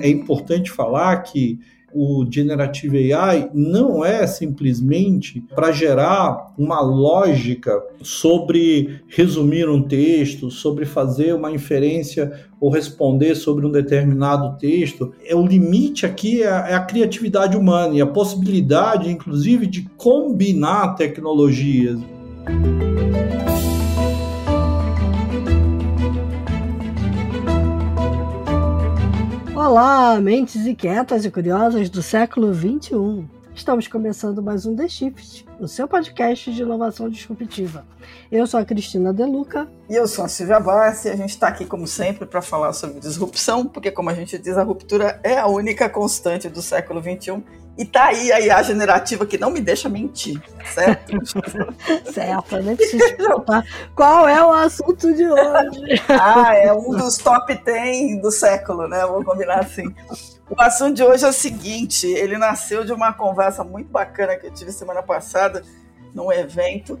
é importante falar que o Generative AI não é simplesmente para gerar uma lógica sobre resumir um texto, sobre fazer uma inferência ou responder sobre um determinado texto. É o limite aqui é a, é a criatividade humana e a possibilidade, inclusive, de combinar tecnologias. Olá, mentes inquietas e curiosas do século XXI. Estamos começando mais um The Shift, o seu podcast de inovação disruptiva. Eu sou a Cristina Deluca. E eu sou a Silvia Bassi. A gente está aqui, como sempre, para falar sobre disrupção, porque, como a gente diz, a ruptura é a única constante do século XXI e tá aí a IA generativa que não me deixa mentir, certo? certo, te perguntar qual é o assunto de hoje. ah, é um dos top 10 do século, né? Vou combinar assim. O assunto de hoje é o seguinte: ele nasceu de uma conversa muito bacana que eu tive semana passada num evento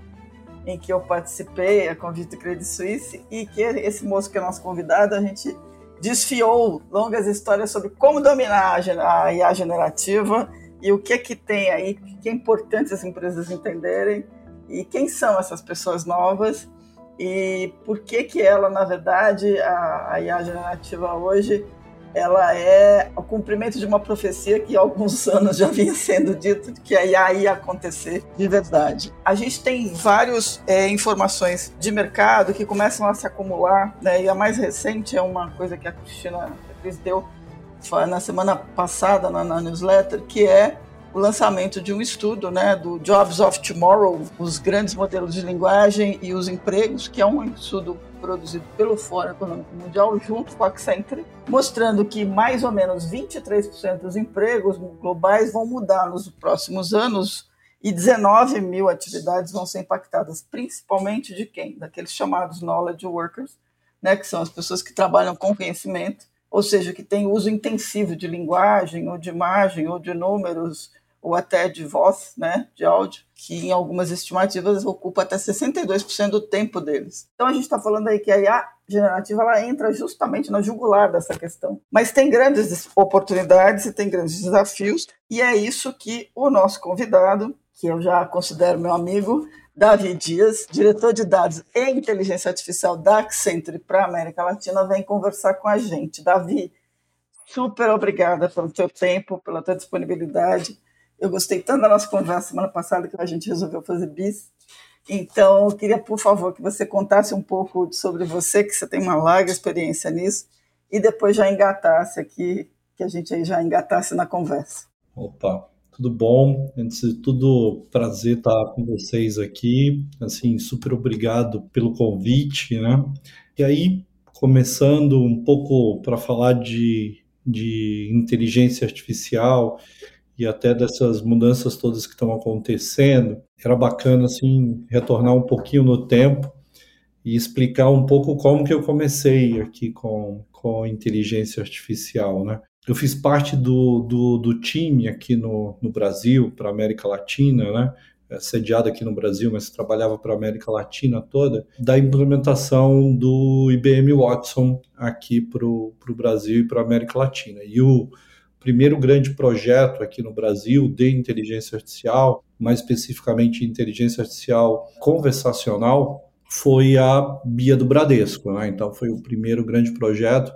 em que eu participei, a convite do Credit Suisse, e que esse moço que é nosso convidado, a gente desfiou longas histórias sobre como dominar a IA generativa e o que que tem aí que é importante as empresas entenderem e quem são essas pessoas novas e por que que ela, na verdade, a, a IA generativa hoje, ela é o cumprimento de uma profecia que há alguns anos já vinha sendo dito que a IA ia acontecer de verdade. A gente tem várias é, informações de mercado que começam a se acumular, né? e a mais recente é uma coisa que a Cristina Cris deu na semana passada na, na newsletter, que é o lançamento de um estudo né, do Jobs of Tomorrow, os grandes modelos de linguagem e os empregos, que é um estudo produzido pelo Fórum Econômico Mundial junto com a Accenture, mostrando que mais ou menos 23% dos empregos globais vão mudar nos próximos anos e 19 mil atividades vão ser impactadas, principalmente de quem? Daqueles chamados knowledge workers, né, que são as pessoas que trabalham com conhecimento ou seja, que tem uso intensivo de linguagem, ou de imagem, ou de números, ou até de voz, né, de áudio, que em algumas estimativas ocupa até 62% do tempo deles. Então a gente está falando aí que a IA generativa ela entra justamente na jugular dessa questão. Mas tem grandes oportunidades e tem grandes desafios, e é isso que o nosso convidado, que eu já considero meu amigo, Davi Dias, diretor de dados e inteligência artificial da Accenture para a América Latina, vem conversar com a gente. Davi, super obrigada pelo teu tempo, pela tua disponibilidade. Eu gostei tanto da nossa conversa semana passada que a gente resolveu fazer bis. Então, eu queria, por favor, que você contasse um pouco sobre você, que você tem uma larga experiência nisso, e depois já engatasse aqui, que a gente aí já engatasse na conversa. Opa, tudo bom? Antes de tudo, prazer estar com vocês aqui. Assim, super obrigado pelo convite, né? E aí, começando um pouco para falar de, de inteligência artificial e até dessas mudanças todas que estão acontecendo, era bacana, assim, retornar um pouquinho no tempo e explicar um pouco como que eu comecei aqui com, com inteligência artificial, né? Eu fiz parte do, do, do time aqui no, no Brasil, para América Latina, né? É, sediado aqui no Brasil, mas trabalhava para a América Latina toda, da implementação do IBM Watson aqui para o Brasil e para a América Latina. E o primeiro grande projeto aqui no Brasil de inteligência artificial, mais especificamente inteligência artificial conversacional, foi a Bia do Bradesco. Né? Então, foi o primeiro grande projeto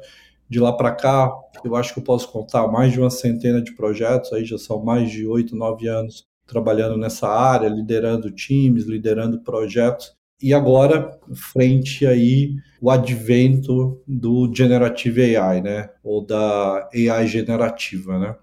de lá para cá, eu acho que eu posso contar mais de uma centena de projetos, aí já são mais de oito, nove anos trabalhando nessa área, liderando times, liderando projetos. E agora, frente aí o advento do generative AI, né? Ou da AI generativa, né?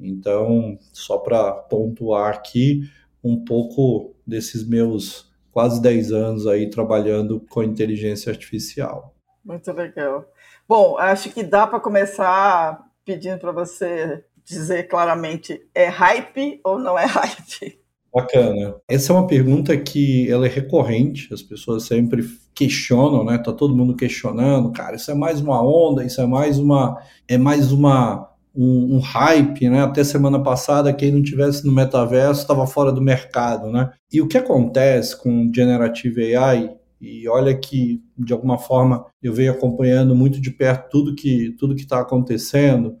Então, só para pontuar aqui um pouco desses meus quase 10 anos aí trabalhando com inteligência artificial. Muito legal. Bom, acho que dá para começar pedindo para você dizer claramente, é hype ou não é hype? Bacana. Essa é uma pergunta que ela é recorrente, as pessoas sempre questionam, né? Tá todo mundo questionando, cara, isso é mais uma onda, isso é mais uma é mais uma um, um hype, né? Até semana passada quem não tivesse no metaverso estava fora do mercado, né? E o que acontece com generative AI e olha que, de alguma forma, eu venho acompanhando muito de perto tudo que tudo que está acontecendo.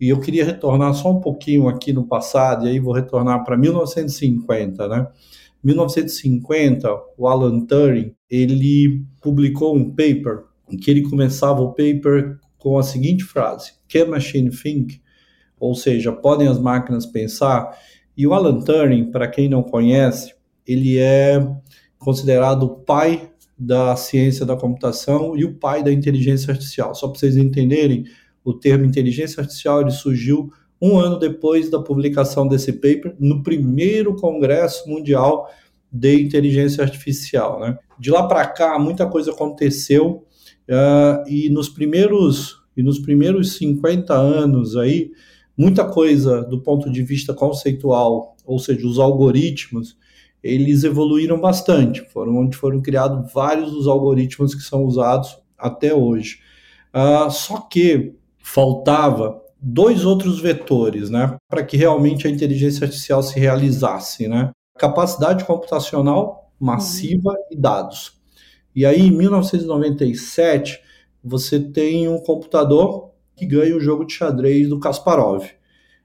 E eu queria retornar só um pouquinho aqui no passado, e aí vou retornar para 1950, né? 1950, o Alan Turing, ele publicou um paper em que ele começava o paper com a seguinte frase: Can machine think? Ou seja, podem as máquinas pensar? E o Alan Turing, para quem não conhece, ele é considerado o pai da ciência da computação e o pai da inteligência artificial. Só para vocês entenderem, o termo inteligência artificial ele surgiu um ano depois da publicação desse paper, no primeiro Congresso Mundial de Inteligência Artificial. Né? De lá para cá, muita coisa aconteceu uh, e nos primeiros e nos primeiros 50 anos aí, muita coisa do ponto de vista conceitual, ou seja, os algoritmos, eles evoluíram bastante. Foram onde foram criados vários dos algoritmos que são usados até hoje. Uh, só que faltava dois outros vetores, né, para que realmente a inteligência artificial se realizasse, né? Capacidade computacional massiva uhum. e dados. E aí, em 1997, você tem um computador que ganha o jogo de xadrez do Kasparov.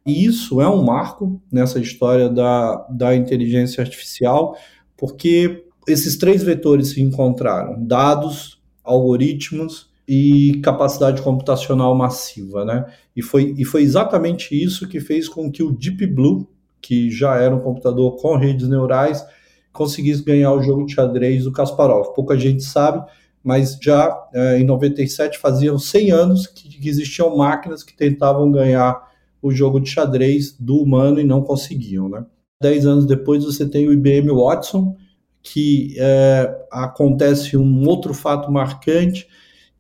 E isso é um marco nessa história da, da inteligência artificial, porque esses três vetores se encontraram: dados, algoritmos e capacidade computacional massiva, né? E foi, e foi exatamente isso que fez com que o Deep Blue, que já era um computador com redes neurais, conseguisse ganhar o jogo de xadrez do Kasparov. Pouca gente sabe, mas já é, em 97 faziam 100 anos que, que existiam máquinas que tentavam ganhar o jogo de xadrez do humano e não conseguiam, né? Dez anos depois você tem o IBM Watson, que é, acontece um outro fato marcante,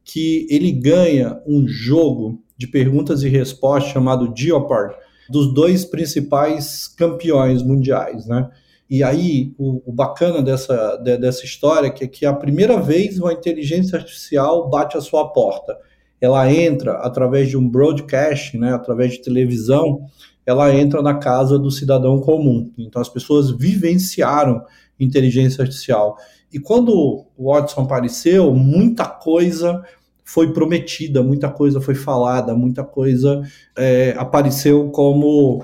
que ele ganha um jogo de perguntas e respostas chamado Jeopardy, dos dois principais campeões mundiais, né? E aí, o, o bacana dessa, de, dessa história é que é a primeira vez uma inteligência artificial bate a sua porta. Ela entra através de um broadcast, né, através de televisão, ela entra na casa do cidadão comum. Então, as pessoas vivenciaram inteligência artificial. E quando o Watson apareceu, muita coisa foi prometida, muita coisa foi falada, muita coisa é, apareceu como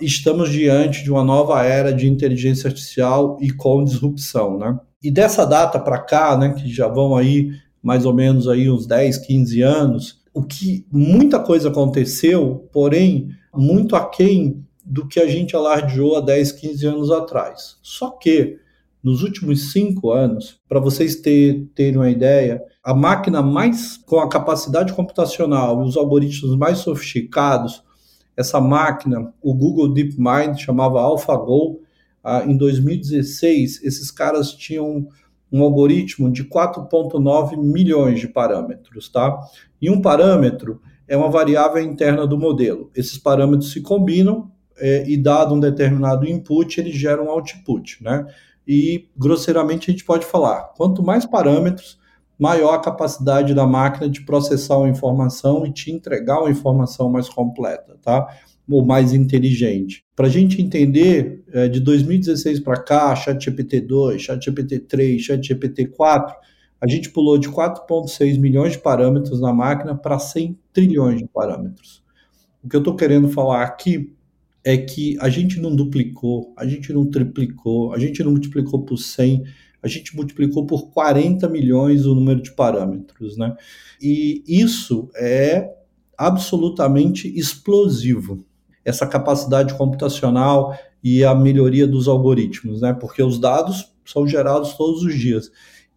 estamos diante de uma nova era de inteligência artificial e com disrupção, né? E dessa data para cá, né, que já vão aí mais ou menos aí uns 10, 15 anos, o que muita coisa aconteceu, porém muito aquém do que a gente alardeou há 10, 15 anos atrás. Só que nos últimos cinco anos, para vocês ter, terem uma ideia, a máquina mais com a capacidade computacional e os algoritmos mais sofisticados, essa máquina, o Google DeepMind chamava AlphaGo, ah, em 2016, esses caras tinham um algoritmo de 4.9 milhões de parâmetros, tá? E um parâmetro é uma variável interna do modelo. Esses parâmetros se combinam é, e dado um determinado input, eles geram um output, né? e, grosseiramente, a gente pode falar: quanto mais parâmetros, maior a capacidade da máquina de processar uma informação e te entregar uma informação mais completa, tá? Ou mais inteligente. Para a gente entender, é, de 2016 para cá, ChatGPT 2, ChatGPT 3, ChatGPT 4, a gente pulou de 4,6 milhões de parâmetros na máquina para 100 trilhões de parâmetros. O que eu estou querendo falar aqui é que a gente não duplicou, a gente não triplicou, a gente não multiplicou por 100, a gente multiplicou por 40 milhões o número de parâmetros, né? E isso é absolutamente explosivo, essa capacidade computacional e a melhoria dos algoritmos, né? Porque os dados são gerados todos os dias.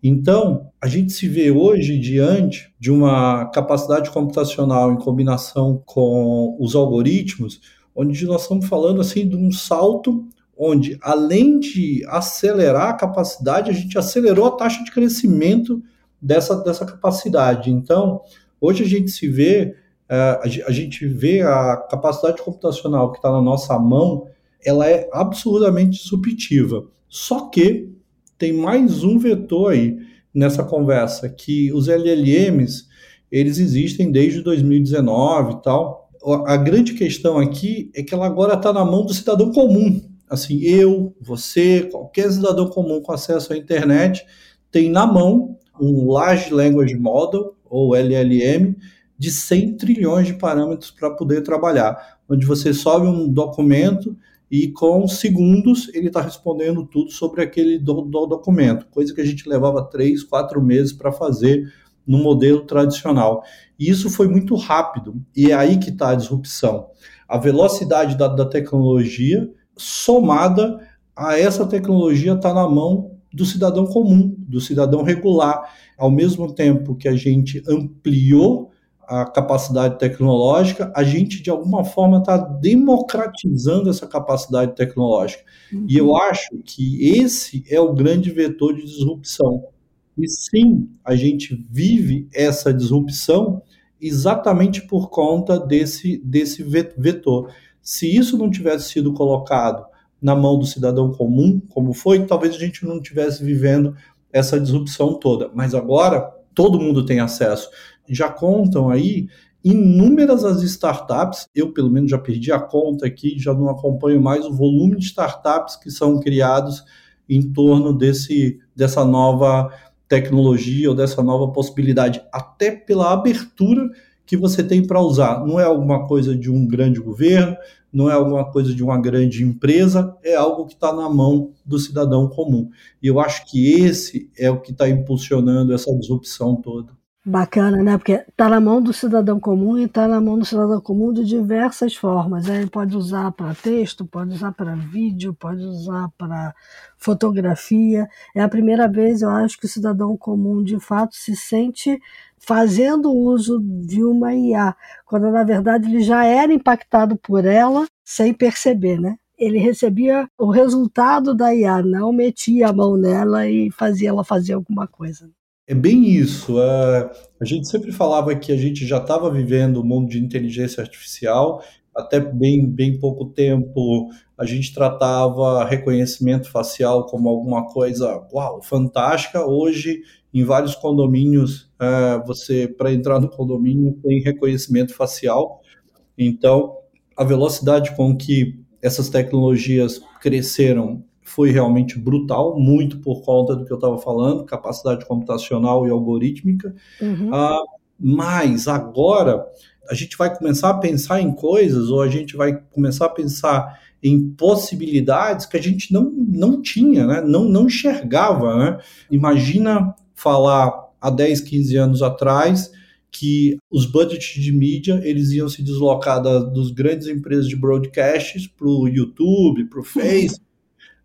Então, a gente se vê hoje diante de uma capacidade computacional em combinação com os algoritmos onde nós estamos falando assim de um salto onde, além de acelerar a capacidade, a gente acelerou a taxa de crescimento dessa, dessa capacidade. Então, hoje a gente se vê, a gente vê a capacidade computacional que está na nossa mão, ela é absolutamente disruptiva. Só que tem mais um vetor aí nessa conversa, que os LLMs, eles existem desde 2019 e tal, a grande questão aqui é que ela agora está na mão do cidadão comum. Assim, eu, você, qualquer cidadão comum com acesso à internet tem na mão um Large Language Model, ou LLM, de 100 trilhões de parâmetros para poder trabalhar, onde você sobe um documento e com segundos ele está respondendo tudo sobre aquele do, do documento, coisa que a gente levava três, quatro meses para fazer no modelo tradicional. E isso foi muito rápido, e é aí que está a disrupção. A velocidade da, da tecnologia somada a essa tecnologia está na mão do cidadão comum, do cidadão regular. Ao mesmo tempo que a gente ampliou a capacidade tecnológica, a gente de alguma forma está democratizando essa capacidade tecnológica. Uhum. E eu acho que esse é o grande vetor de disrupção. E sim, a gente vive essa disrupção exatamente por conta desse, desse vetor. Se isso não tivesse sido colocado na mão do cidadão comum, como foi, talvez a gente não estivesse vivendo essa disrupção toda. Mas agora todo mundo tem acesso. Já contam aí inúmeras as startups, eu pelo menos já perdi a conta aqui, já não acompanho mais o volume de startups que são criados em torno desse, dessa nova tecnologia ou dessa nova possibilidade, até pela abertura que você tem para usar. Não é alguma coisa de um grande governo, não é alguma coisa de uma grande empresa, é algo que está na mão do cidadão comum. E eu acho que esse é o que está impulsionando essa disrupção toda. Bacana, né? Porque está na mão do cidadão comum e está na mão do cidadão comum de diversas formas. Ele pode usar para texto, pode usar para vídeo, pode usar para fotografia. É a primeira vez, eu acho, que o cidadão comum de fato se sente fazendo uso de uma IA, quando na verdade ele já era impactado por ela sem perceber, né? Ele recebia o resultado da IA, não metia a mão nela e fazia ela fazer alguma coisa. É bem isso. É, a gente sempre falava que a gente já estava vivendo o um mundo de inteligência artificial. Até bem, bem pouco tempo a gente tratava reconhecimento facial como alguma coisa uau, fantástica. Hoje, em vários condomínios, é, você, para entrar no condomínio, tem reconhecimento facial. Então, a velocidade com que essas tecnologias cresceram foi realmente brutal, muito por conta do que eu estava falando, capacidade computacional e algorítmica. Uhum. Uh, mas agora a gente vai começar a pensar em coisas, ou a gente vai começar a pensar em possibilidades que a gente não, não tinha, né? não, não enxergava. Né? Imagina falar há 10, 15 anos atrás que os budgets de mídia eles iam se deslocar das dos grandes empresas de broadcasts para o YouTube, para o Facebook,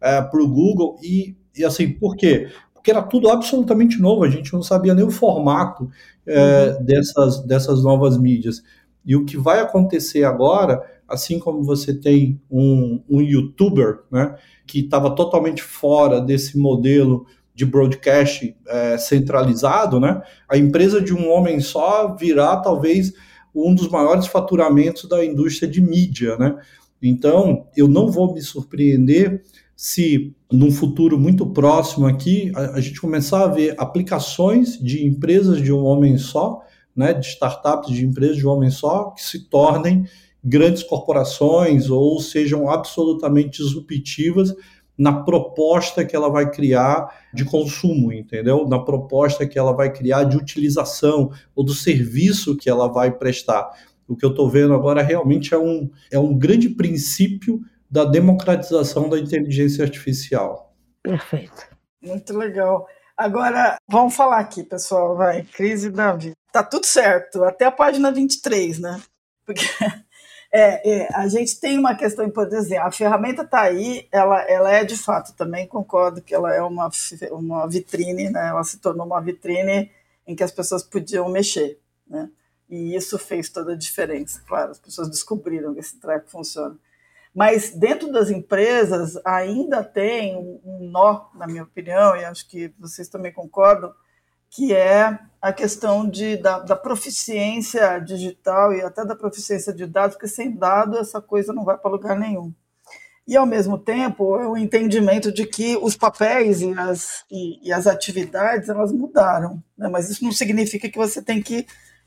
é, para o Google. E, e assim, por quê? Porque era tudo absolutamente novo, a gente não sabia nem o formato é, uhum. dessas, dessas novas mídias. E o que vai acontecer agora, assim como você tem um, um youtuber né, que estava totalmente fora desse modelo de broadcast é, centralizado, né, a empresa de um homem só virá talvez um dos maiores faturamentos da indústria de mídia. Né? Então, eu não vou me surpreender se num futuro muito próximo aqui a, a, gente começar a ver aplicações de empresas de um homem só, né, de startups de empresas de um homem só, que se tornem grandes corporações ou sejam absolutamente disruptivas na proposta que ela vai criar de consumo, entendeu? Na proposta que ela vai criar de utilização ou do serviço que ela vai prestar. O que eu estou vendo agora realmente é um, é um grande princípio da democratização da inteligência artificial. Perfeito. Muito legal. Agora, vamos falar aqui, pessoal, vai, crise da vida. Tá tudo certo, até a página 23, né? Porque é, é, a gente tem uma questão importante, dizer, a ferramenta está aí, ela, ela é de fato, também concordo que ela é uma, uma vitrine, né? Ela se tornou uma vitrine em que as pessoas podiam mexer, né? E isso fez toda a diferença, claro, as pessoas descobriram que esse treco funciona. Mas dentro das empresas ainda tem um nó, na minha opinião, e acho que vocês também concordam, que é a questão de, da, da proficiência digital e até da proficiência de dados, porque sem dado essa coisa não vai para lugar nenhum. E, ao mesmo tempo, é o entendimento de que os papéis e as, e, e as atividades elas mudaram. Né? Mas isso não significa que você tem que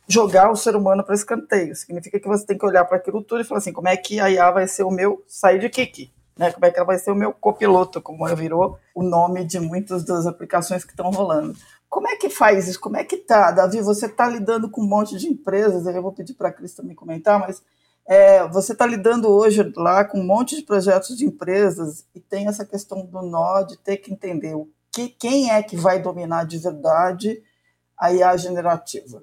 jogar o ser humano para escanteio. Significa que você tem que olhar para aquilo tudo e falar assim, como é que a IA vai ser o meu sidekick? Né? Como é que ela vai ser o meu copiloto, como virou o nome de muitas das aplicações que estão rolando. Como é que faz isso? Como é que tá, Davi? Você está lidando com um monte de empresas, eu vou pedir para a Cris também comentar, mas é, você está lidando hoje lá com um monte de projetos de empresas e tem essa questão do nó de ter que entender o que, quem é que vai dominar de verdade a IA generativa.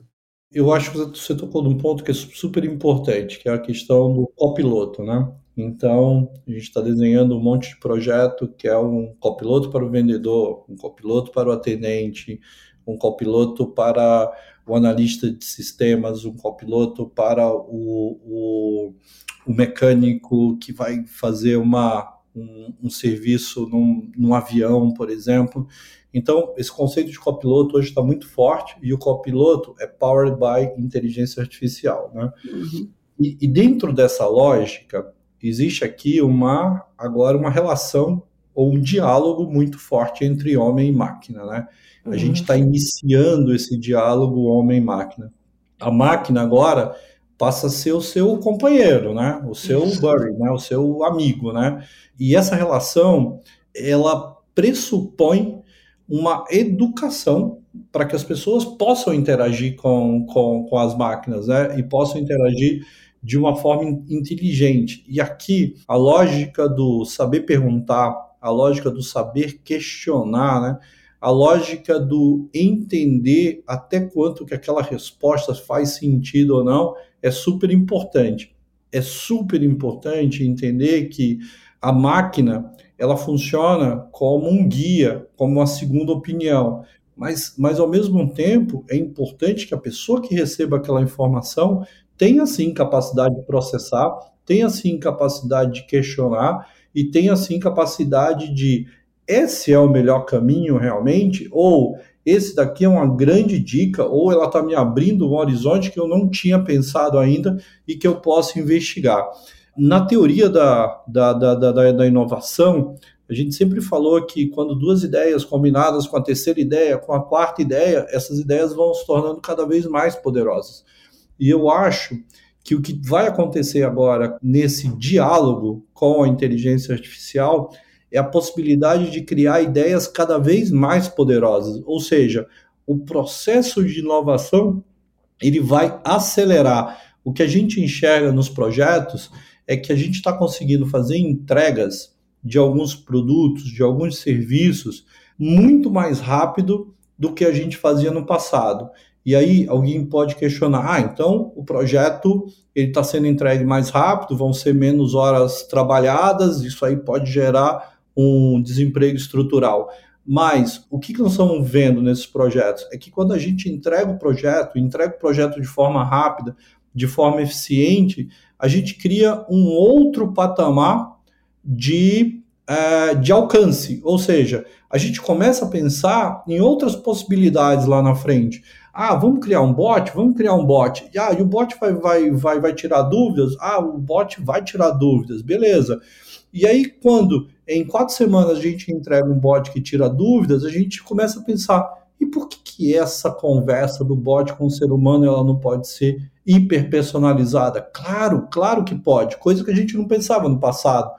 Eu acho que você tocou num ponto que é super importante, que é a questão do copiloto, né? Então, a gente está desenhando um monte de projeto que é um copiloto para o vendedor, um copiloto para o atendente, um copiloto para o analista de sistemas, um copiloto para o, o, o mecânico que vai fazer uma, um, um serviço num, num, avião, por exemplo. Então, esse conceito de copiloto hoje está muito forte e o copiloto é powered by inteligência artificial. Né? Uhum. E, e dentro dessa lógica, existe aqui uma agora uma relação ou um diálogo muito forte entre homem e máquina, né? A uhum. gente está iniciando esse diálogo homem-máquina. A máquina agora passa a ser o seu companheiro, né? O seu buddy, né? O seu amigo, né? E essa relação, ela pressupõe uma educação para que as pessoas possam interagir com, com, com as máquinas, né? E possam interagir de uma forma inteligente. E aqui a lógica do saber perguntar, a lógica do saber questionar, né? a lógica do entender até quanto que aquela resposta faz sentido ou não é super importante. É super importante entender que a máquina ela funciona como um guia, como uma segunda opinião. Mas, mas ao mesmo tempo é importante que a pessoa que receba aquela informação tenha sim capacidade de processar, tenha sim capacidade de questionar e tenha sim capacidade de esse é o melhor caminho realmente ou esse daqui é uma grande dica ou ela está me abrindo um horizonte que eu não tinha pensado ainda e que eu posso investigar. Na teoria da, da, da, da, da inovação, a gente sempre falou que quando duas ideias combinadas com a terceira ideia, com a quarta ideia, essas ideias vão se tornando cada vez mais poderosas. E eu acho que o que vai acontecer agora nesse diálogo com a inteligência artificial é a possibilidade de criar ideias cada vez mais poderosas. Ou seja, o processo de inovação ele vai acelerar. O que a gente enxerga nos projetos é que a gente está conseguindo fazer entregas de alguns produtos, de alguns serviços, muito mais rápido do que a gente fazia no passado. E aí alguém pode questionar, ah, então o projeto ele está sendo entregue mais rápido, vão ser menos horas trabalhadas, isso aí pode gerar um desemprego estrutural. Mas o que, que nós estamos vendo nesses projetos? É que quando a gente entrega o projeto, entrega o projeto de forma rápida, de forma eficiente, a gente cria um outro patamar de, é, de alcance. Ou seja, a gente começa a pensar em outras possibilidades lá na frente. Ah, vamos criar um bot? Vamos criar um bot. E, ah, e o bot vai, vai, vai, vai tirar dúvidas? Ah, o bot vai tirar dúvidas, beleza. E aí, quando em quatro semanas a gente entrega um bot que tira dúvidas, a gente começa a pensar, e por que, que essa conversa do bot com o ser humano ela não pode ser hiper personalizada? Claro, claro que pode, coisa que a gente não pensava no passado.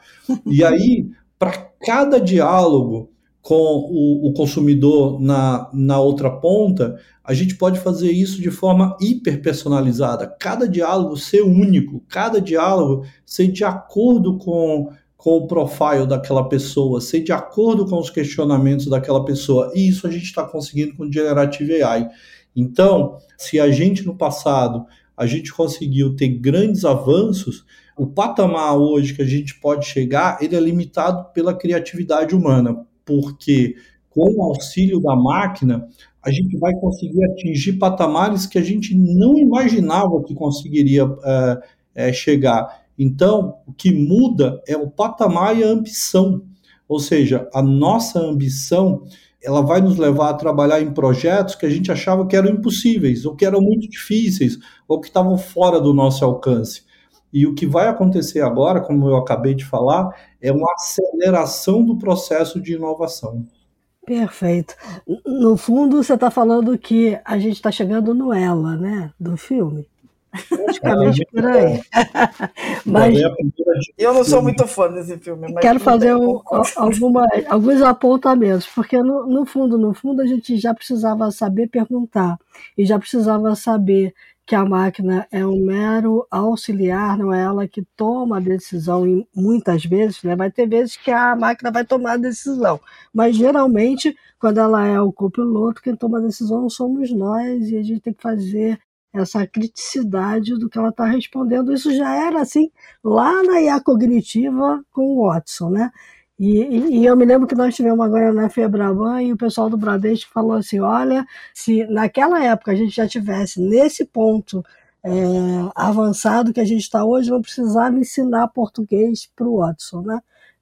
E aí, para cada diálogo com o, o, consumidor na, na outra ponta, a gente pode fazer isso de forma hiper personalizada. Cada diálogo ser único, cada diálogo ser de acordo com, com o profile daquela pessoa, ser de acordo com os questionamentos daquela pessoa. E isso a gente está conseguindo com o Generative AI. Então, se a gente no passado a gente conseguiu ter grandes avanços, o patamar hoje que a gente pode chegar, ele é limitado pela criatividade humana porque com o auxílio da máquina, a gente vai conseguir atingir patamares que a gente não imaginava que conseguiria é, é, chegar. Então, o que muda é o patamar e a ambição. Ou seja, a nossa ambição ela vai nos levar a trabalhar em projetos que a gente achava que eram impossíveis, ou que eram muito difíceis, ou que estavam fora do nosso alcance. E o que vai acontecer agora, como eu acabei de falar, é uma aceleração do processo de inovação. Perfeito. No fundo, você está falando que a gente está chegando no ela, né, do filme. Praticamente por aí. mas, eu não sou muito fã desse filme. quero fazer um, alguma, alguns apontamentos, porque no, no fundo, no fundo, a gente já precisava saber perguntar e já precisava saber que a máquina é um mero auxiliar, não é ela que toma a decisão, e muitas vezes, né? Vai ter vezes que a máquina vai tomar a decisão, mas geralmente, quando ela é o copiloto, quem toma a decisão somos nós, e a gente tem que fazer essa criticidade do que ela está respondendo. Isso já era assim lá na IA cognitiva com o Watson, né? E, e, eu me lembro que nós tivemos agora na Febraban e o pessoal do Bradesco falou assim: olha, se naquela época a gente já tivesse nesse ponto é, avançado que a gente está hoje, não precisava ensinar português para o Watson, né?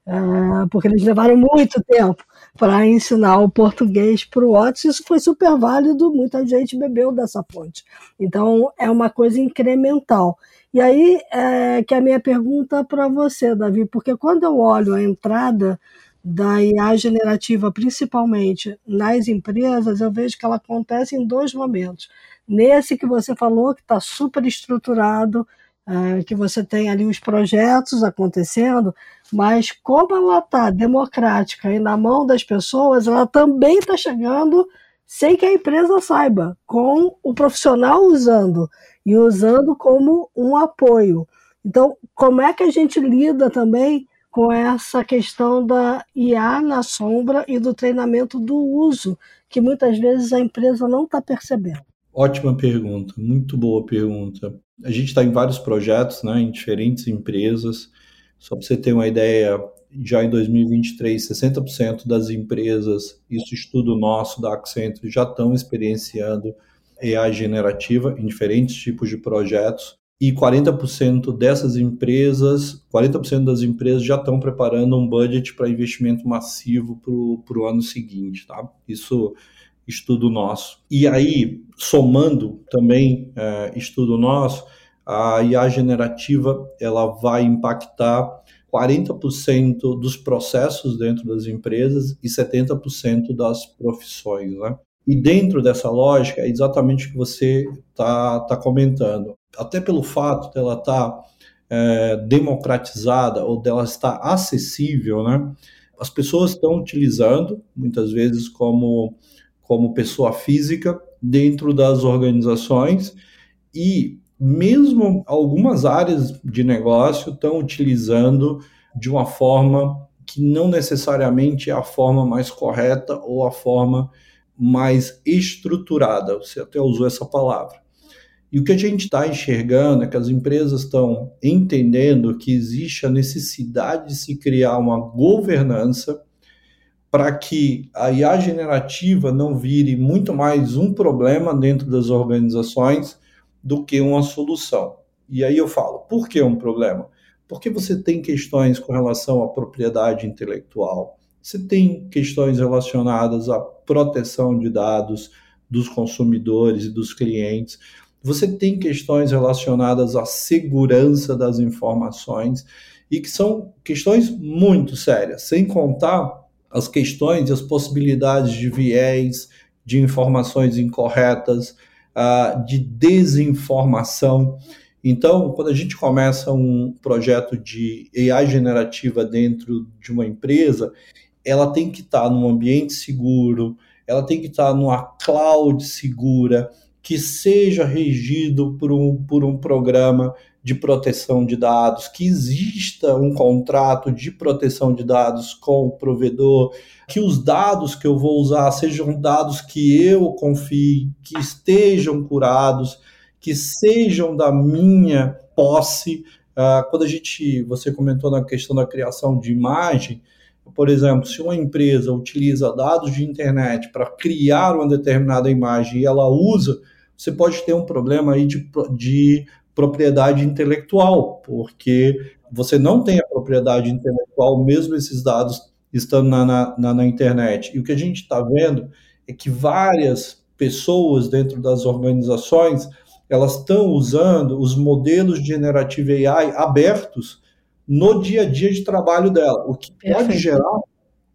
É, porque eles levaram muito tempo para ensinar o português para o Watson, isso foi super válido, muita gente bebeu dessa fonte. Então, é uma coisa incremental. E aí é, que é a minha pergunta para você, Davi, porque quando eu olho a entrada da IA generativa, principalmente nas empresas, eu vejo que ela acontece em dois momentos. Nesse que você falou, que está super estruturado, é, que você tem ali os projetos acontecendo, mas como ela está democrática e na mão das pessoas, ela também está chegando sem que a empresa saiba, com o profissional usando e usando como um apoio. Então, como é que a gente lida também com essa questão da IA na sombra e do treinamento do uso, que muitas vezes a empresa não está percebendo? Ótima pergunta, muito boa pergunta. A gente está em vários projetos, né, em diferentes empresas. Só para você ter uma ideia, já em 2023, 60% das empresas, isso estudo nosso da Accenture, já estão experienciando AI generativa em diferentes tipos de projetos e 40% dessas empresas, 40% das empresas já estão preparando um budget para investimento massivo para o ano seguinte, tá? Isso estudo nosso. E aí, somando também é, estudo nosso, a IA generativa ela vai impactar 40% dos processos dentro das empresas e 70% das profissões, né? E dentro dessa lógica é exatamente o que você está tá comentando. Até pelo fato dela estar tá, é, democratizada ou dela estar acessível, né? As pessoas estão utilizando, muitas vezes, como, como pessoa física dentro das organizações e mesmo algumas áreas de negócio estão utilizando de uma forma que não necessariamente é a forma mais correta ou a forma mais estruturada. Você até usou essa palavra. E o que a gente está enxergando é que as empresas estão entendendo que existe a necessidade de se criar uma governança para que a IA generativa não vire muito mais um problema dentro das organizações do que uma solução. E aí eu falo, por que um problema? Porque você tem questões com relação à propriedade intelectual, você tem questões relacionadas à proteção de dados dos consumidores e dos clientes, você tem questões relacionadas à segurança das informações e que são questões muito sérias, sem contar as questões e as possibilidades de viés, de informações incorretas, uh, de desinformação. Então, quando a gente começa um projeto de AI generativa dentro de uma empresa, ela tem que estar num ambiente seguro, ela tem que estar numa cloud segura, que seja regido por um, por um programa de proteção de dados, que exista um contrato de proteção de dados com o provedor, que os dados que eu vou usar sejam dados que eu confie, que estejam curados, que sejam da minha posse. Uh, quando a gente, você comentou na questão da criação de imagem, por exemplo, se uma empresa utiliza dados de internet para criar uma determinada imagem e ela usa, você pode ter um problema aí de, de propriedade intelectual, porque você não tem a propriedade intelectual, mesmo esses dados estando na, na, na internet. E o que a gente está vendo é que várias pessoas dentro das organizações elas estão usando os modelos de generative AI abertos no dia a dia de trabalho dela, o que Perfeito. pode gerar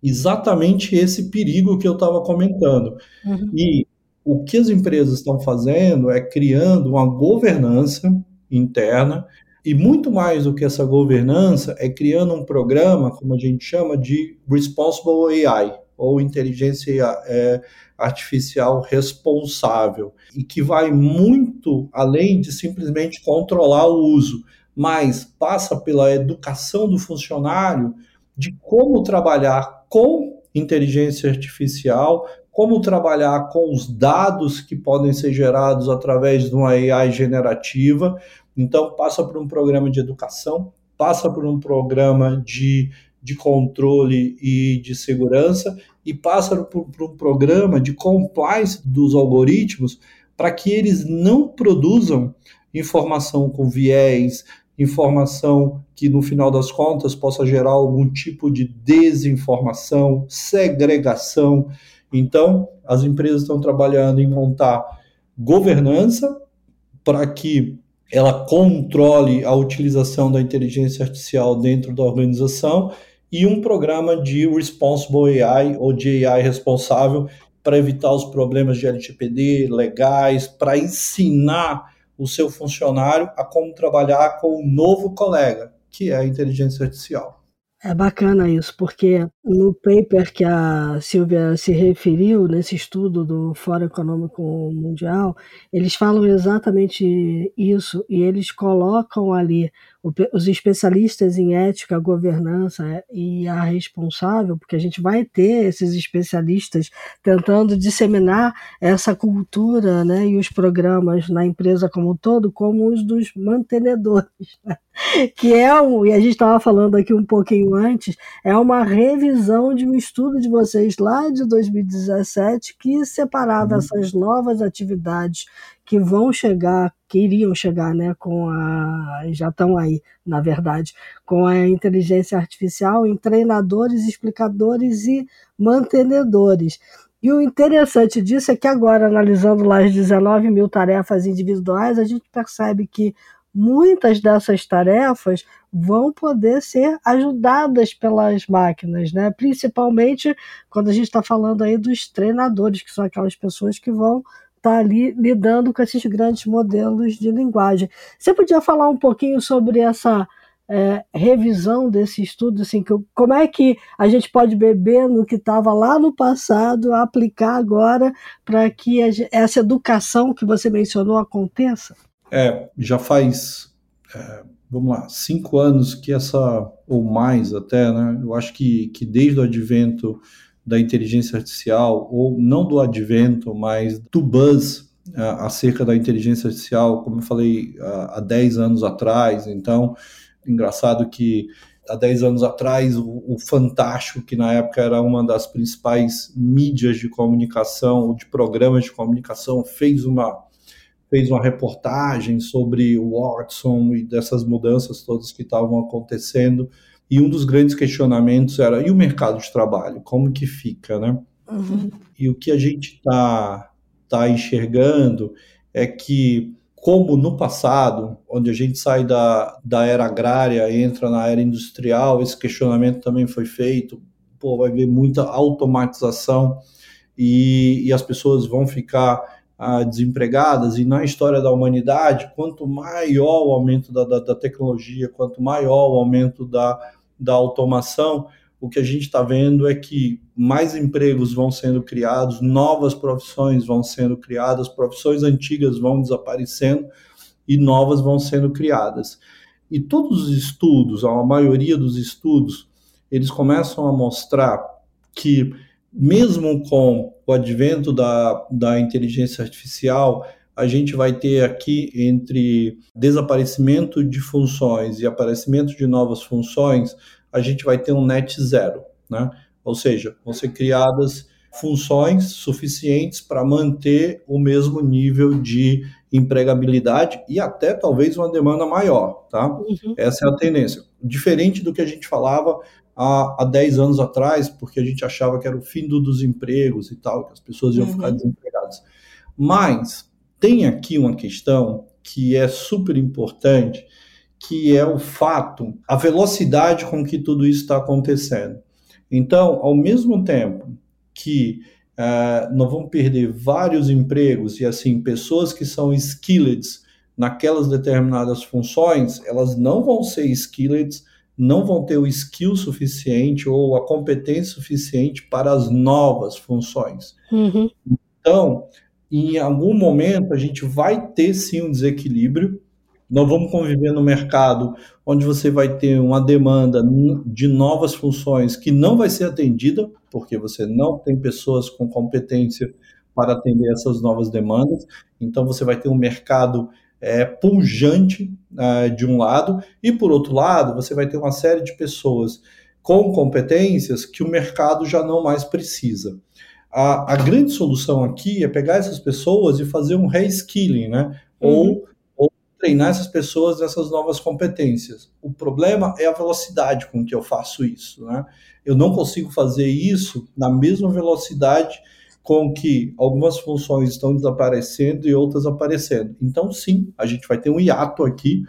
exatamente esse perigo que eu estava comentando. Uhum. E o que as empresas estão fazendo é criando uma governança interna. E muito mais do que essa governança é criando um programa, como a gente chama, de Responsible AI, ou inteligência é, artificial responsável, e que vai muito além de simplesmente controlar o uso, mas passa pela educação do funcionário de como trabalhar com inteligência artificial, como trabalhar com os dados que podem ser gerados através de uma AI generativa. Então, passa por um programa de educação, passa por um programa de, de controle e de segurança, e passa por, por um programa de compliance dos algoritmos para que eles não produzam informação com viés, informação que no final das contas possa gerar algum tipo de desinformação, segregação. Então, as empresas estão trabalhando em montar governança para que ela controle a utilização da inteligência artificial dentro da organização e um programa de Responsible AI ou de AI responsável para evitar os problemas de LGPD legais, para ensinar o seu funcionário a como trabalhar com um novo colega, que é a inteligência artificial. É bacana isso, porque no paper que a Silvia se referiu, nesse estudo do Fórum Econômico Mundial, eles falam exatamente isso e eles colocam ali os especialistas em ética, governança é, e a responsável, porque a gente vai ter esses especialistas tentando disseminar essa cultura né, e os programas na empresa como um todo, como os dos mantenedores. Né? Que é um, e a gente estava falando aqui um pouquinho antes, é uma revisão de um estudo de vocês lá de 2017 que separava uhum. essas novas atividades que vão chegar, que iriam chegar, né, com a, já estão aí, na verdade, com a inteligência artificial em treinadores, explicadores e mantenedores. E o interessante disso é que agora, analisando lá as 19 mil tarefas individuais, a gente percebe que muitas dessas tarefas vão poder ser ajudadas pelas máquinas, né? Principalmente quando a gente está falando aí dos treinadores, que são aquelas pessoas que vão está ali lidando com esses grandes modelos de linguagem. Você podia falar um pouquinho sobre essa é, revisão desse estudo, assim, que, como é que a gente pode beber no que estava lá no passado, aplicar agora para que a, essa educação que você mencionou aconteça? É, já faz, é, vamos lá, cinco anos que essa, ou mais até, né? Eu acho que, que desde o advento da inteligência artificial, ou não do advento, mas do buzz uh, acerca da inteligência artificial, como eu falei uh, há 10 anos atrás. Então, engraçado que há 10 anos atrás, o, o, Fantástico, que na época era uma das principais mídias de comunicação, de programas de comunicação, fez uma, fez uma reportagem sobre o Watson e dessas mudanças todas que estavam acontecendo. E um dos grandes questionamentos era: e o mercado de trabalho? Como que fica, né? Uhum. E o que a gente está tá enxergando é que, como no passado, onde a gente sai da, da era agrária e entra na era industrial, esse questionamento também foi feito. Pô, vai haver muita automatização e, e as pessoas vão ficar ah, desempregadas. E na história da humanidade, quanto maior o aumento da, da, da tecnologia, quanto maior o aumento da da automação, o que a gente está vendo é que mais empregos vão sendo criados, novas profissões vão sendo criadas, profissões antigas vão desaparecendo e novas vão sendo criadas. E todos os estudos, a maioria dos estudos, eles começam a mostrar que, mesmo com o advento da, da inteligência artificial, a gente vai ter aqui entre desaparecimento de funções e aparecimento de novas funções, a gente vai ter um net zero, né? Ou seja, vão ser criadas funções suficientes para manter o mesmo nível de empregabilidade e até talvez uma demanda maior, tá? Uhum. Essa é a tendência. Diferente do que a gente falava há, há 10 anos atrás, porque a gente achava que era o fim do, dos empregos e tal, que as pessoas iam uhum. ficar desempregadas. Mas tem aqui uma questão que é super importante, que é o fato, a velocidade com que tudo isso está acontecendo. Então, ao mesmo tempo que uh, nós vamos perder vários empregos e assim pessoas que são skilled naquelas determinadas funções, elas não vão ser skillets, não vão ter o skill suficiente ou a competência suficiente para as novas funções. Uhum. Então, em algum momento, a gente vai ter sim um desequilíbrio. Nós vamos conviver no mercado onde você vai ter uma demanda de novas funções que não vai ser atendida, porque você não tem pessoas com competência para atender essas novas demandas. Então, você vai ter um mercado é, pujante é, de um lado, e por outro lado, você vai ter uma série de pessoas com competências que o mercado já não mais precisa. A, a grande solução aqui é pegar essas pessoas e fazer um reskilling, né? Uhum. Ou, ou treinar essas pessoas nessas novas competências. O problema é a velocidade com que eu faço isso, né? Eu não consigo fazer isso na mesma velocidade com que algumas funções estão desaparecendo e outras aparecendo. Então, sim, a gente vai ter um hiato aqui,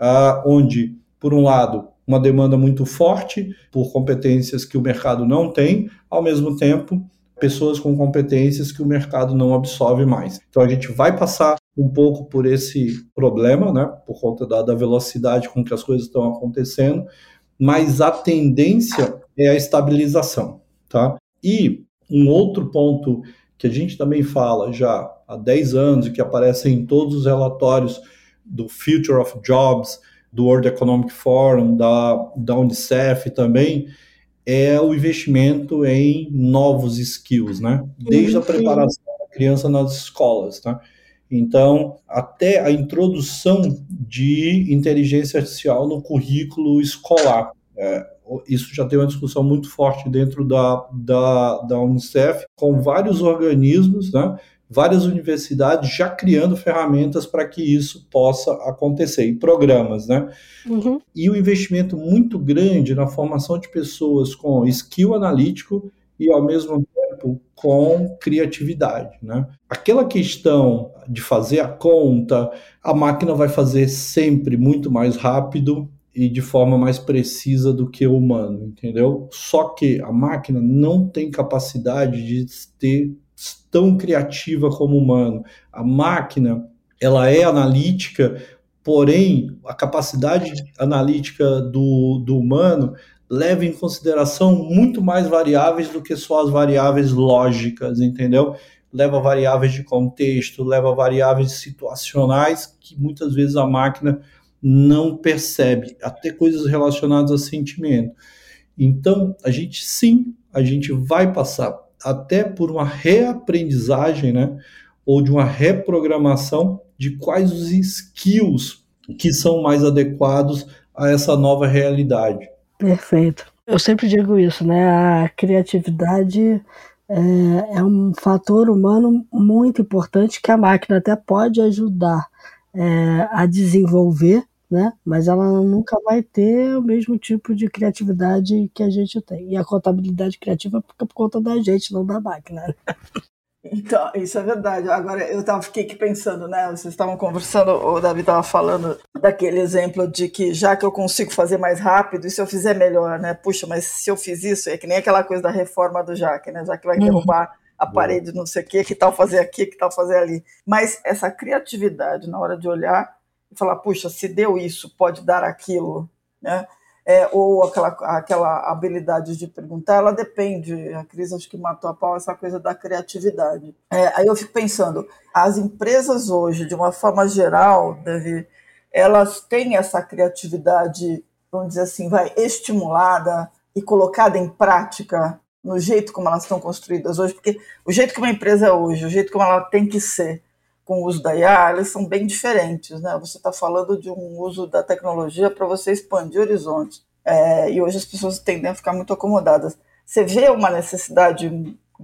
uh, onde, por um lado, uma demanda muito forte por competências que o mercado não tem, ao mesmo tempo, pessoas com competências que o mercado não absorve mais. Então a gente vai passar um pouco por esse problema, né, por conta da, da velocidade com que as coisas estão acontecendo, mas a tendência é a estabilização, tá? E um outro ponto que a gente também fala já há 10 anos e que aparece em todos os relatórios do Future of Jobs, do World Economic Forum, da, da Unicef também, é o investimento em novos skills, né? Desde a preparação da criança nas escolas, tá? Então, até a introdução de inteligência artificial no currículo escolar. É, isso já tem uma discussão muito forte dentro da, da, da Unicef, com vários organismos, né? Várias universidades já criando ferramentas para que isso possa acontecer, e programas, né? Uhum. E o um investimento muito grande na formação de pessoas com skill analítico e, ao mesmo tempo, com criatividade, né? Aquela questão de fazer a conta, a máquina vai fazer sempre muito mais rápido e de forma mais precisa do que o humano, entendeu? Só que a máquina não tem capacidade de ter tão criativa como o humano. A máquina, ela é analítica, porém, a capacidade analítica do, do humano leva em consideração muito mais variáveis do que só as variáveis lógicas, entendeu? Leva variáveis de contexto, leva variáveis situacionais que muitas vezes a máquina não percebe, até coisas relacionadas a sentimento. Então, a gente sim, a gente vai passar até por uma reaprendizagem, né? Ou de uma reprogramação de quais os skills que são mais adequados a essa nova realidade. Perfeito. Eu sempre digo isso, né? A criatividade é, é um fator humano muito importante que a máquina até pode ajudar é, a desenvolver, né? Mas ela nunca vai ter o mesmo tipo de criatividade que a gente tem. E a contabilidade criativa fica por conta da gente, não da máquina. Né? Então, isso é verdade. Agora, eu tava, fiquei aqui pensando, né? Vocês estavam conversando, o Davi estava falando daquele exemplo de que já que eu consigo fazer mais rápido, e se eu fizer melhor, né? Puxa, mas se eu fiz isso, é que nem aquela coisa da reforma do Jaque, né? Já que vai uhum. derrubar a parede, não sei o quê, que tal fazer aqui, que tal fazer ali. Mas essa criatividade na hora de olhar e falar, puxa, se deu isso, pode dar aquilo, né? É, ou aquela, aquela habilidade de perguntar, ela depende. A crise acho que matou a pau essa coisa da criatividade. É, aí eu fico pensando, as empresas hoje, de uma forma geral, deve, elas têm essa criatividade, vamos dizer assim, vai estimulada e colocada em prática no jeito como elas estão construídas hoje, porque o jeito que uma empresa é hoje, o jeito como ela tem que ser, com o uso da IA, elas são bem diferentes. Né? Você está falando de um uso da tecnologia para você expandir horizontes. É, e hoje as pessoas tendem a ficar muito acomodadas. Você vê uma necessidade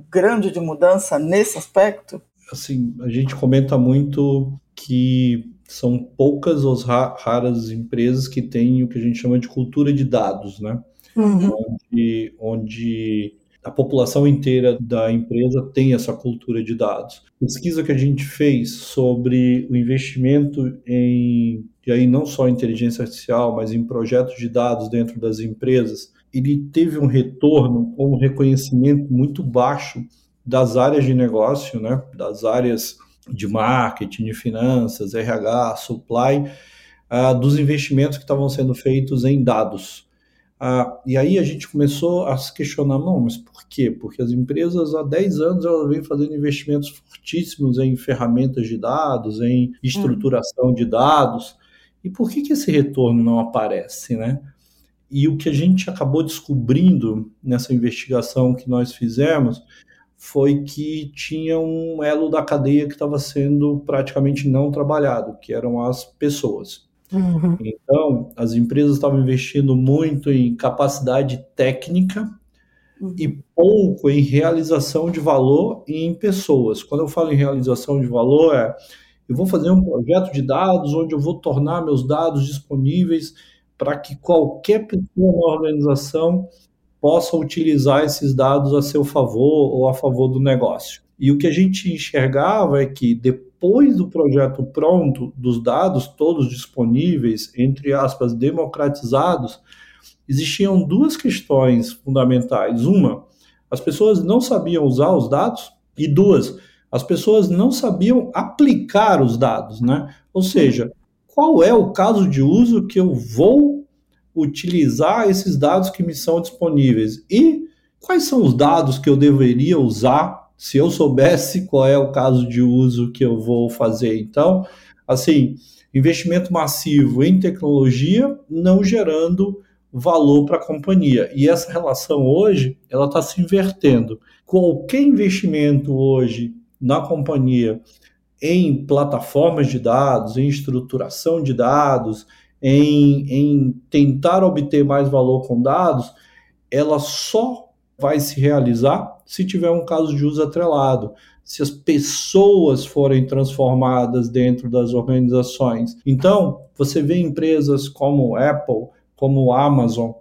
grande de mudança nesse aspecto? Assim, a gente comenta muito que são poucas ou raras empresas que têm o que a gente chama de cultura de dados, né? Uhum. Onde, onde a população inteira da empresa tem essa cultura de dados. Pesquisa que a gente fez sobre o investimento em, e aí não só inteligência artificial, mas em projetos de dados dentro das empresas, ele teve um retorno ou um reconhecimento muito baixo das áreas de negócio, né, das áreas de marketing, de finanças, RH, supply, uh, dos investimentos que estavam sendo feitos em dados. Uh, e aí a gente começou a se questionar, não, mas por quê? Porque as empresas há 10 anos elas vêm fazendo investimentos fortíssimos em ferramentas de dados, em estruturação de dados, e por que, que esse retorno não aparece, né? E o que a gente acabou descobrindo nessa investigação que nós fizemos foi que tinha um elo da cadeia que estava sendo praticamente não trabalhado, que eram as pessoas. Uhum. Então, as empresas estavam investindo muito em capacidade técnica uhum. e pouco em realização de valor e em pessoas. Quando eu falo em realização de valor, é eu vou fazer um projeto de dados onde eu vou tornar meus dados disponíveis para que qualquer pessoa na organização possa utilizar esses dados a seu favor ou a favor do negócio. E o que a gente enxergava é que depois do projeto pronto, dos dados todos disponíveis, entre aspas, democratizados, existiam duas questões fundamentais. Uma, as pessoas não sabiam usar os dados, e duas, as pessoas não sabiam aplicar os dados, né? Ou seja, qual é o caso de uso que eu vou utilizar esses dados que me são disponíveis e quais são os dados que eu deveria usar se eu soubesse qual é o caso de uso que eu vou fazer. Então, assim, investimento massivo em tecnologia não gerando valor para a companhia. E essa relação hoje, ela está se invertendo. Qualquer investimento hoje na companhia em plataformas de dados, em estruturação de dados, em, em tentar obter mais valor com dados, ela só vai se realizar se tiver um caso de uso atrelado, se as pessoas forem transformadas dentro das organizações. Então, você vê empresas como Apple, como Amazon,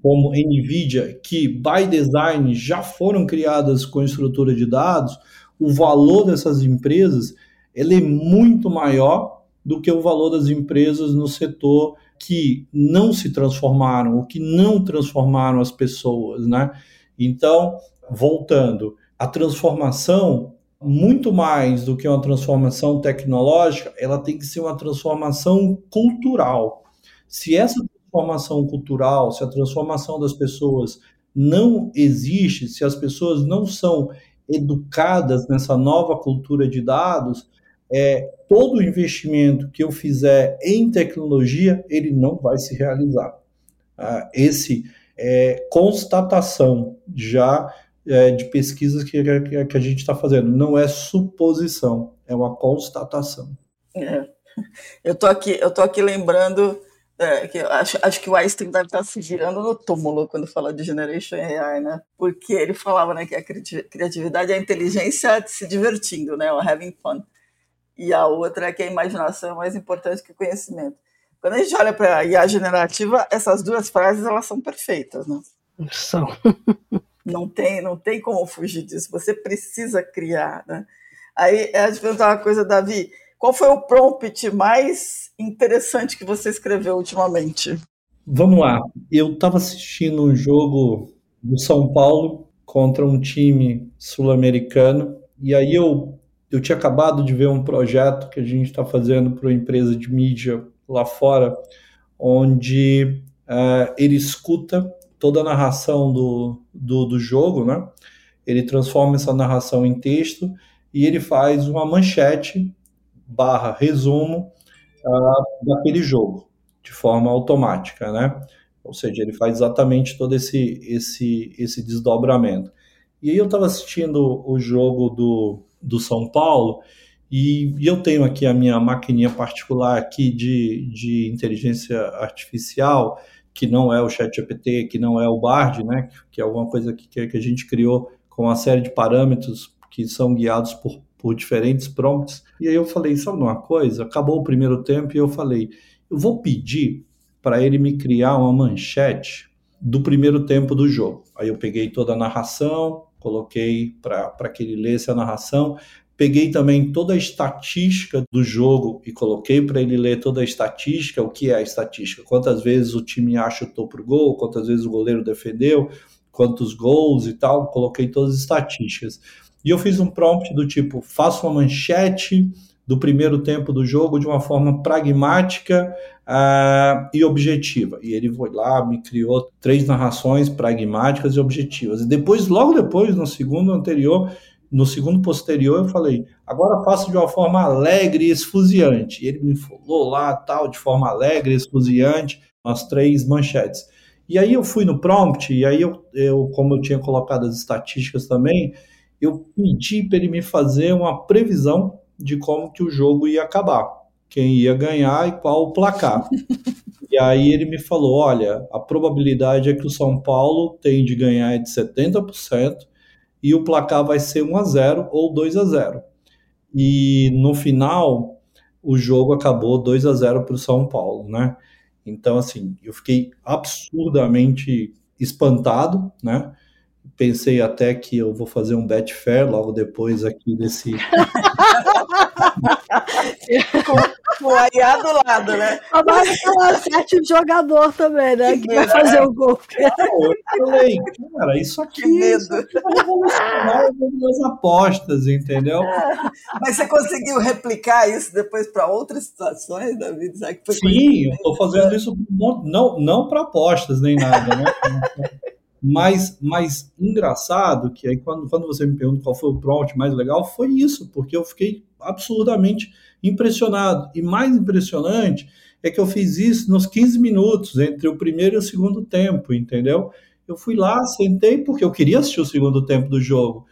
como Nvidia, que by design já foram criadas com estrutura de dados, o valor dessas empresas ele é muito maior do que o valor das empresas no setor que não se transformaram, ou que não transformaram as pessoas, né? Então, voltando, a transformação, muito mais do que uma transformação tecnológica, ela tem que ser uma transformação cultural. Se essa transformação cultural, se a transformação das pessoas não existe, se as pessoas não são educadas nessa nova cultura de dados, é, todo investimento que eu fizer em tecnologia, ele não vai se realizar. Ah, esse é constatação já é, de pesquisas que, que, que a gente está fazendo. Não é suposição, é uma constatação. É. Eu tô aqui, eu tô aqui lembrando é, que acho, acho que o Einstein deve estar se girando no túmulo quando fala de Generation AI, né? Porque ele falava né, que a criatividade é a inteligência se divertindo, né? Having fun e a outra é que a imaginação é mais importante que o conhecimento. Quando a gente olha para a IA generativa, essas duas frases elas são perfeitas, né? São. não tem, não tem como fugir disso. Você precisa criar, né? Aí a gente perguntar uma coisa, Davi. Qual foi o prompt mais interessante que você escreveu ultimamente? Vamos lá. Eu estava assistindo um jogo do São Paulo contra um time sul-americano e aí eu eu tinha acabado de ver um projeto que a gente está fazendo para uma empresa de mídia lá fora, onde uh, ele escuta toda a narração do, do, do, jogo, né? Ele transforma essa narração em texto e ele faz uma manchete barra resumo uh, daquele jogo de forma automática, né? Ou seja, ele faz exatamente todo esse esse esse desdobramento. E aí eu estava assistindo o jogo do do São Paulo, e, e, eu tenho aqui a minha maquininha particular aqui de, de inteligência artificial, que não é o ChatGPT, que não é o Bard, né, que é alguma coisa que, que a gente criou com uma série de parâmetros que são guiados por, por diferentes prompts. E aí eu falei, sabe uma coisa? Acabou o primeiro tempo e eu falei, eu vou pedir para ele me criar uma manchete do primeiro tempo do jogo. Aí eu peguei toda a narração, coloquei para que ele lesse a narração. Peguei também toda a estatística do jogo e coloquei para ele ler toda a estatística. O que é a estatística? Quantas vezes o time A chutou para o gol, quantas vezes o goleiro defendeu, quantos gols e tal. Coloquei todas as estatísticas. e eu fiz um prompt do tipo: faça uma manchete do primeiro tempo do jogo de uma forma pragmática uh, e objetiva. E ele foi lá, me criou três narrações pragmáticas e objetivas. E depois, logo depois, no segundo anterior, no segundo posterior, eu falei, agora faça de uma forma alegre e esfuziante. E ele me falou lá, tal, de forma alegre e esfuziante, as três manchetes. E aí eu fui no prompt, e aí eu, eu como eu tinha colocado as estatísticas também, eu pedi para ele me fazer uma previsão de como que o jogo ia acabar, quem ia ganhar e qual o placar. e aí ele me falou, olha, a probabilidade é que o São Paulo tem de ganhar de 70%, e o placar vai ser 1 a 0 ou 2 a 0. E no final o jogo acabou 2 a 0 para o São Paulo, né? Então assim, eu fiquei absurdamente espantado, né? Pensei até que eu vou fazer um Betfair logo depois aqui desse. com, com o Aiá do lado, né? Agora falar sete jogador também, né? Que vai fazer o gol. Eu falei, cara, isso aqui, isso é revolucionário das apostas, entendeu? Mas você conseguiu replicar isso depois para outras situações, David? Sim, eu estou fazendo isso não, não para apostas nem nada, né? Mas, mais engraçado, que aí quando, quando você me pergunta qual foi o prompt mais legal, foi isso, porque eu fiquei absurdamente impressionado. E mais impressionante é que eu fiz isso nos 15 minutos, entre o primeiro e o segundo tempo, entendeu? Eu fui lá, sentei, porque eu queria assistir o segundo tempo do jogo.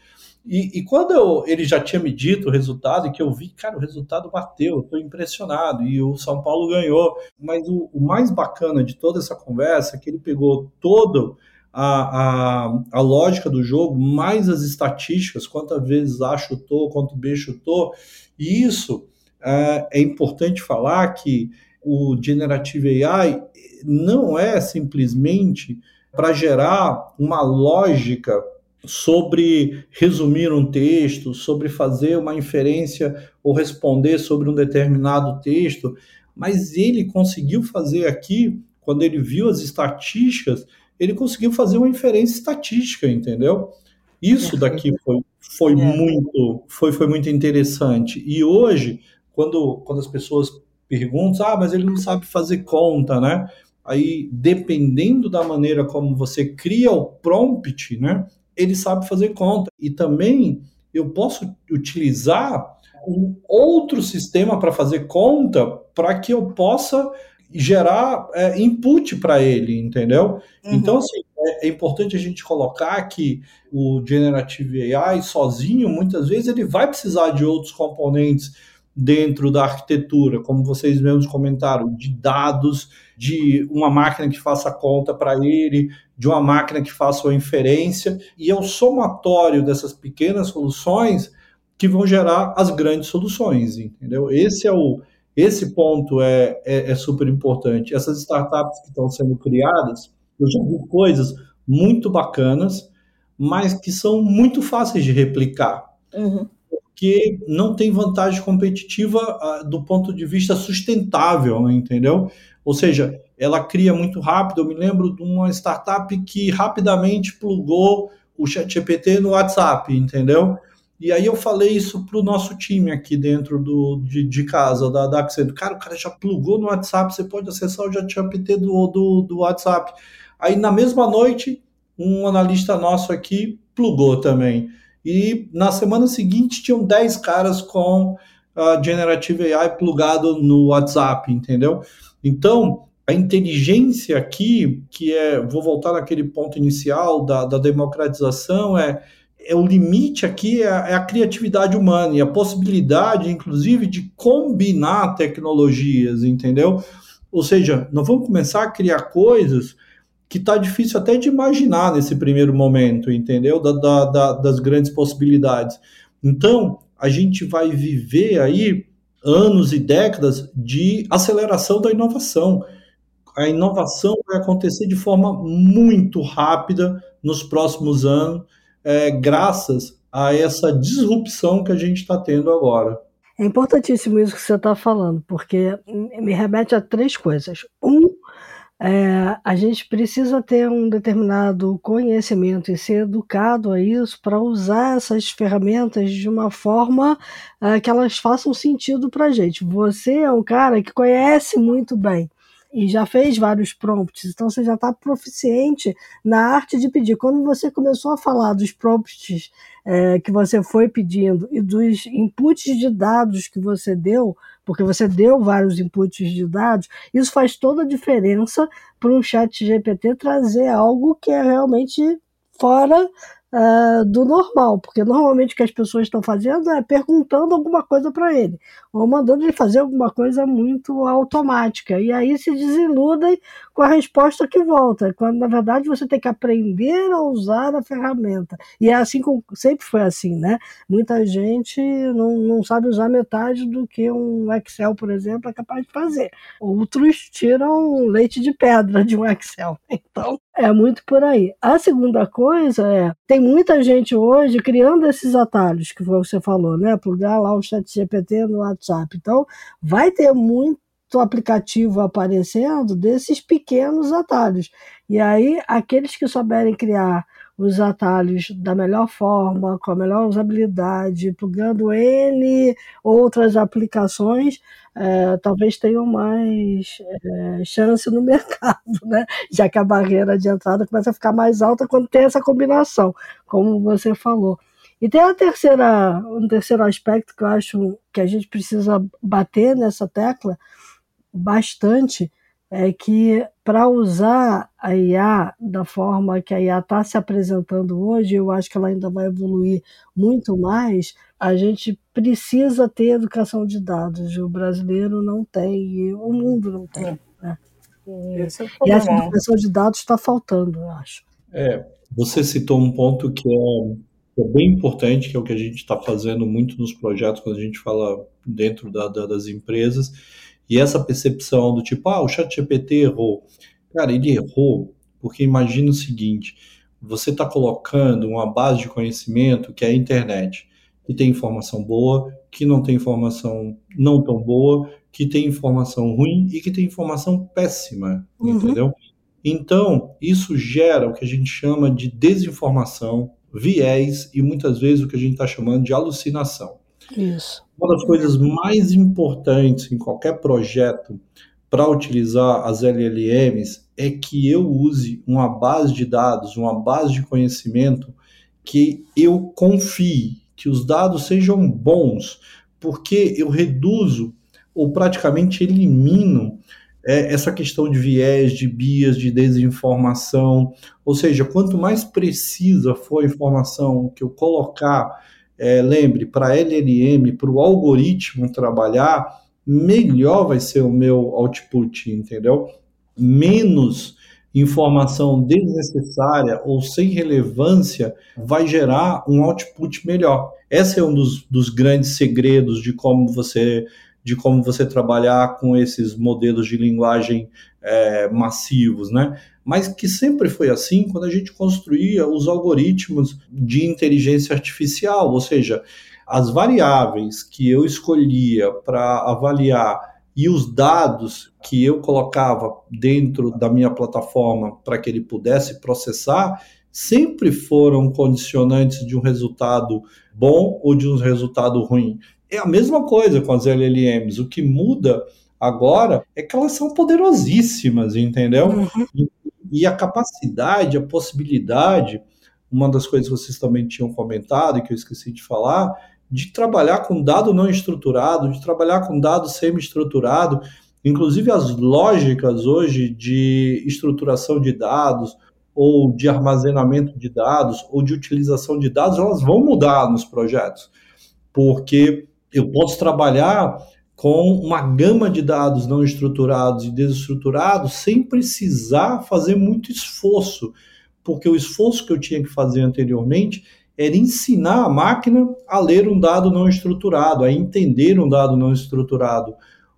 E, e quando eu, ele já tinha me dito o resultado, e que eu vi, cara, o resultado bateu, eu estou impressionado, e o São Paulo ganhou. Mas o, o mais bacana de toda essa conversa é que ele pegou todo a, a, a lógica do jogo, mais as estatísticas, quantas vezes A chutou, quanto B chutou, e isso é, é importante falar que o Generative AI não é simplesmente para gerar uma lógica sobre resumir um texto, sobre fazer uma inferência ou responder sobre um determinado texto, mas ele conseguiu fazer aqui, quando ele viu as estatísticas, ele conseguiu fazer uma inferência estatística, entendeu? Isso daqui foi, foi é. muito foi, foi muito interessante. E hoje, quando, quando as pessoas perguntam, ah, mas ele não sabe fazer conta, né? Aí, dependendo da maneira como você cria o prompt, né? Ele sabe fazer conta. E também eu posso utilizar um outro sistema para fazer conta para que eu possa gerar é, input para ele, entendeu? Uhum. Então, assim, é, é, importante a gente colocar que o Generative AI sozinho, muitas vezes, ele vai precisar de outros componentes dentro da arquitetura, como vocês mesmos comentaram, de dados, de uma máquina que faça conta para ele, de uma máquina que faça uma inferência, e é o somatório dessas pequenas soluções que vão gerar as grandes soluções, entendeu? Esse é o, esse ponto é, é, é super importante. Essas startups que estão sendo criadas, eu já vi coisas muito bacanas, mas que são muito fáceis de replicar. Uhum. Porque não tem vantagem competitiva uh, do ponto de vista sustentável, entendeu? Ou seja, ela cria muito rápido. Eu me lembro de uma startup que rapidamente plugou o ChatGPT no WhatsApp, entendeu? E aí eu falei isso para o nosso time aqui dentro do, de, de casa, da, da. Cara, o cara já plugou no WhatsApp, você pode acessar o ChatGPT do, do, do WhatsApp. Aí na mesma noite, um analista nosso aqui plugou também. E na semana seguinte tinham 10 caras com a Generative AI plugado no WhatsApp, entendeu? Então, a inteligência aqui, que é, vou voltar naquele ponto inicial da, da democratização, é é o limite aqui é a, é a, criatividade humana e a possibilidade, inclusive, de combinar tecnologias, entendeu? Ou seja, nós vamos começar a criar coisas que está difícil até de imaginar nesse primeiro momento, entendeu? Da, da, da, das grandes possibilidades. Então, a gente vai viver aí anos e décadas de aceleração da inovação. A inovação vai acontecer de forma muito rápida nos próximos anos é, graças a essa disrupção que a gente está tendo agora. É importantíssimo isso que você está falando, porque me remete a três coisas. Um, é, a gente precisa ter um determinado conhecimento e ser educado a isso para usar essas ferramentas de uma forma é, que elas façam sentido para a gente. Você é um cara que conhece muito bem e já fez vários prompts, então você já está proficiente na arte de pedir. Quando você começou a falar dos prompts é, que você foi pedindo e dos inputs de dados que você deu, porque você deu vários inputs de dados, isso faz toda a diferença para um chat GPT trazer algo que é realmente fora uh, do normal, porque normalmente o que as pessoas estão fazendo é perguntando alguma coisa para ele, ou mandando ele fazer alguma coisa muito automática, e aí se desiludem com a resposta que volta, quando na verdade você tem que aprender a usar a ferramenta. E é assim como sempre foi assim, né? Muita gente não, não sabe usar metade do que um Excel, por exemplo, é capaz de fazer. Outros tiram leite de pedra de um Excel. Então, é muito por aí. A segunda coisa é, tem muita gente hoje criando esses atalhos que você falou, né? Plugar lá o chat GPT no WhatsApp. Então, vai ter muito aplicativo aparecendo desses pequenos atalhos. E aí, aqueles que souberem criar os atalhos da melhor forma, com a melhor usabilidade, plugando N outras aplicações, é, talvez tenham mais é, chance no mercado, né? já que a barreira de entrada começa a ficar mais alta quando tem essa combinação, como você falou. E tem a terceira, um terceiro aspecto que eu acho que a gente precisa bater nessa tecla bastante, é que para usar a IA da forma que a IA está se apresentando hoje, eu acho que ela ainda vai evoluir muito mais, a gente precisa ter educação de dados. O brasileiro não tem, e o mundo não tem. Né? E, é e essa educação de dados está faltando, eu acho. É, você citou um ponto que é, que é bem importante, que é o que a gente está fazendo muito nos projetos, quando a gente fala dentro da, da, das empresas, e essa percepção do tipo, ah, o chat GPT errou. Cara, ele errou porque imagina o seguinte, você está colocando uma base de conhecimento que é a internet, que tem informação boa, que não tem informação não tão boa, que tem informação ruim e que tem informação péssima, uhum. entendeu? Então, isso gera o que a gente chama de desinformação, viés e muitas vezes o que a gente está chamando de alucinação. Isso. Uma das coisas mais importantes em qualquer projeto para utilizar as LLMs é que eu use uma base de dados, uma base de conhecimento que eu confie, que os dados sejam bons, porque eu reduzo ou praticamente elimino é, essa questão de viés, de bias, de desinformação. Ou seja, quanto mais precisa for a informação que eu colocar é, lembre, para LLM, para o algoritmo trabalhar, melhor vai ser o meu output, entendeu? Menos informação desnecessária ou sem relevância vai gerar um output melhor. Esse é um dos, dos grandes segredos de como você de como você trabalhar com esses modelos de linguagem é, massivos, né? Mas que sempre foi assim quando a gente construía os algoritmos de inteligência artificial, ou seja, as variáveis que eu escolhia para avaliar e os dados que eu colocava dentro da minha plataforma para que ele pudesse processar sempre foram condicionantes de um resultado bom ou de um resultado ruim. É a mesma coisa com as LLMs. O que muda agora é que elas são poderosíssimas, entendeu? Uhum. E, e, a capacidade, a possibilidade, uma das coisas que vocês também tinham comentado e que eu esqueci de falar, de trabalhar com dado não estruturado, de trabalhar com dado semi-estruturado, inclusive as lógicas hoje de estruturação de dados ou de armazenamento de dados ou de utilização de dados, elas vão mudar nos projetos, porque eu posso trabalhar com uma gama de dados não estruturados e desestruturados sem precisar fazer muito esforço, porque o esforço que eu tinha que fazer anteriormente era ensinar a máquina a ler um dado não estruturado, a entender um dado não estruturado.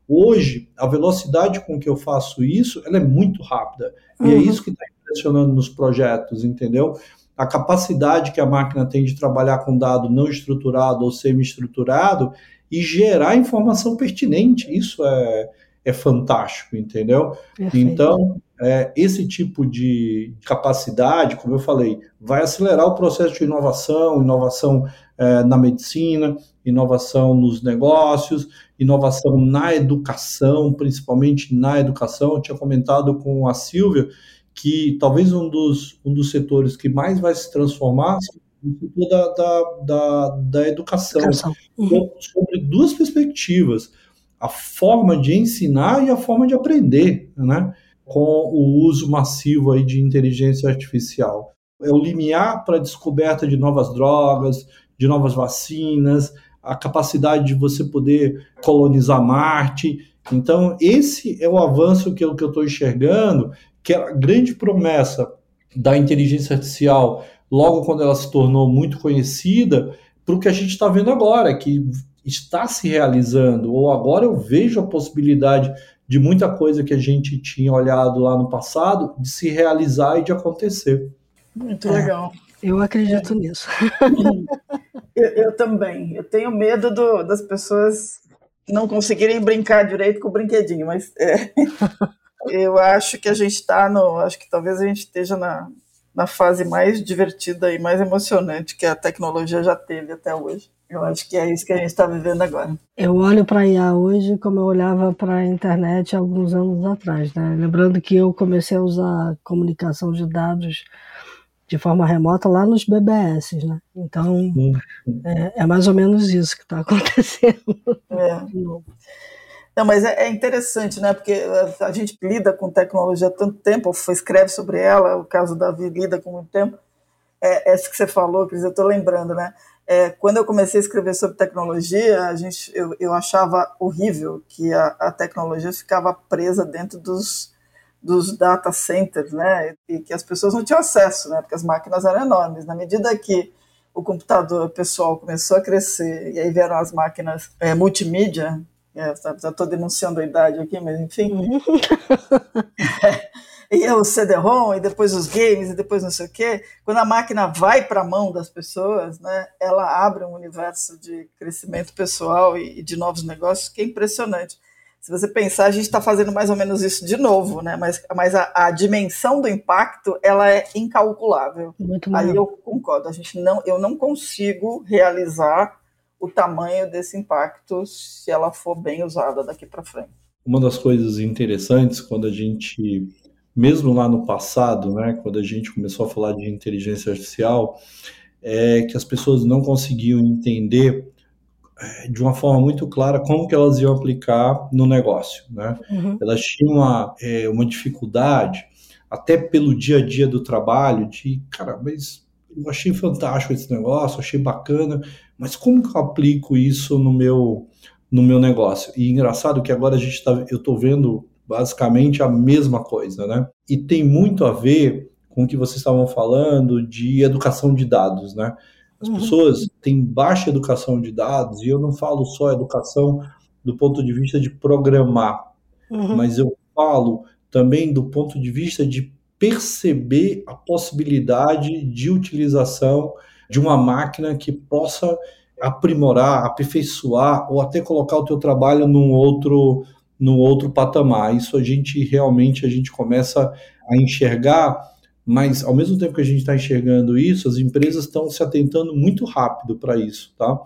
Hoje, a velocidade com que eu faço isso, ela é muito rápida. Uhum. E é uhum. isso que está impressionando nos projetos, entendeu? A capacidade que a máquina tem de trabalhar com dado não estruturado ou semi-estruturado e gerar informação pertinente. Isso é, é fantástico, entendeu? Perfeito. Então, é, esse tipo de capacidade, como eu falei, vai acelerar o processo de inovação, inovação é, na medicina, inovação nos negócios, inovação na educação, principalmente na educação. Eu tinha comentado com a Silvia que talvez um dos, um dos setores que mais vai se transformar seja da, da, da, da educação, educação. Uhum. sobre duas perspectivas, a forma de ensinar e a forma de aprender, né? com o uso massivo aí de inteligência artificial. É o limiar para a descoberta de novas drogas, de novas vacinas, a capacidade de você poder colonizar Marte. Então, esse é o avanço que eu estou enxergando, que é a grande promessa da inteligência artificial, logo quando ela se tornou muito conhecida, para o que a gente está vendo agora, que está se realizando, ou agora eu vejo a possibilidade de muita coisa que a gente tinha olhado lá no passado de se realizar e de acontecer. Muito é, legal. Eu acredito é. nisso. eu, eu, também. Eu tenho medo do, das pessoas não conseguirem brincar direito com o brinquedinho, mas é, eu acho que a gente está no. Acho que talvez a gente esteja na, na fase mais divertida e mais emocionante que a tecnologia já teve até hoje. Eu acho que é isso que a gente está vivendo agora. Eu olho para a IA hoje como eu olhava para a internet alguns anos atrás, né? Lembrando que eu comecei a usar comunicação de dados de forma remota lá nos BBS, né? Então é, é, mais ou menos isso que está acontecendo. É. Não, mas é, é, interessante, né? Porque a gente lida com tecnologia há tanto tempo, escreve sobre ela, o caso da Davi lida com muito tempo. É, essa que você falou, Cris, eu estou lembrando, né? É, quando eu comecei a escrever sobre tecnologia, a gente, eu, eu achava horrível que a, a tecnologia ficava presa dentro dos, dos data centers, né? E que as pessoas não tinham acesso, né? Porque as máquinas eram enormes. Na medida que o computador pessoal começou a crescer e aí vieram as máquinas é, multimídia, é, já estou denunciando a idade aqui, mas enfim. Uhum. e o CD-ROM, e depois os games, e depois não sei o quê. Quando a máquina vai para a mão das pessoas, né, ela abre um universo de crescimento pessoal e, de novos negócios que é impressionante. Se você pensar, a gente está fazendo mais ou menos isso de novo, né? Mas, mas a, a dimensão do impacto ela é incalculável. Muito Aí eu concordo. A gente não, eu não consigo realizar o tamanho desse impacto se ela for bem usada daqui para frente. Uma das coisas interessantes quando a gente mesmo lá no passado, né, quando a gente começou a falar de inteligência artificial, é que as pessoas não conseguiam entender é, de uma forma muito clara como que elas iam aplicar no negócio, né? Uhum. Elas tinham uma, é, uma dificuldade, até pelo dia a dia do trabalho, de, cara, mas eu achei fantástico esse negócio, achei bacana, mas como que eu aplico isso no meu, no meu negócio? E engraçado que agora a gente tá, eu estou vendo basicamente a mesma coisa, né? E tem muito a ver com o que vocês estavam falando de educação de dados, né? As uhum. pessoas têm baixa educação de dados, e eu não falo só educação do ponto de vista de programar, uhum. mas eu falo também do ponto de vista de perceber a possibilidade de utilização de uma máquina que possa aprimorar, aperfeiçoar ou até colocar o teu trabalho num outro no outro patamar. Isso a gente realmente a gente começa a enxergar, mas ao mesmo tempo que a gente está enxergando isso, as empresas estão se atentando muito rápido para isso, tá?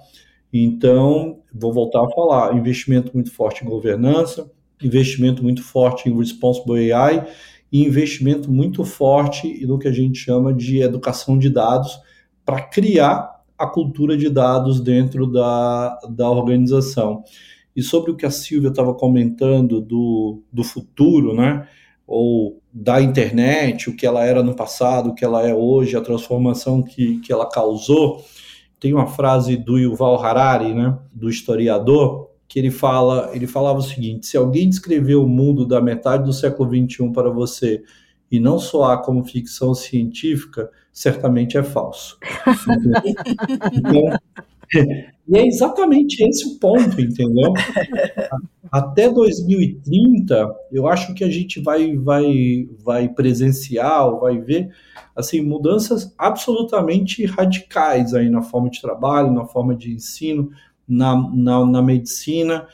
Então, vou voltar a falar, investimento muito forte em governança, investimento muito forte em responsible AI e investimento muito forte no que a gente chama de educação de dados para criar a cultura de dados dentro da, da organização. E sobre o que a Silvia estava comentando do, do futuro, né? Ou da internet, o que ela era no passado, o que ela é hoje, a transformação que, que ela causou. Tem uma frase do Yuval Harari, né? Do historiador, que ele fala, ele falava o seguinte: se alguém descreveu o mundo da metade do século XXI para você e não soar como ficção científica, certamente é falso. então, e é exatamente esse o ponto, entendeu? Até 2030, eu acho que a gente vai, vai, vai presenciar, vai ver assim mudanças absolutamente radicais aí na forma de trabalho, na forma de ensino, na, na, na medicina,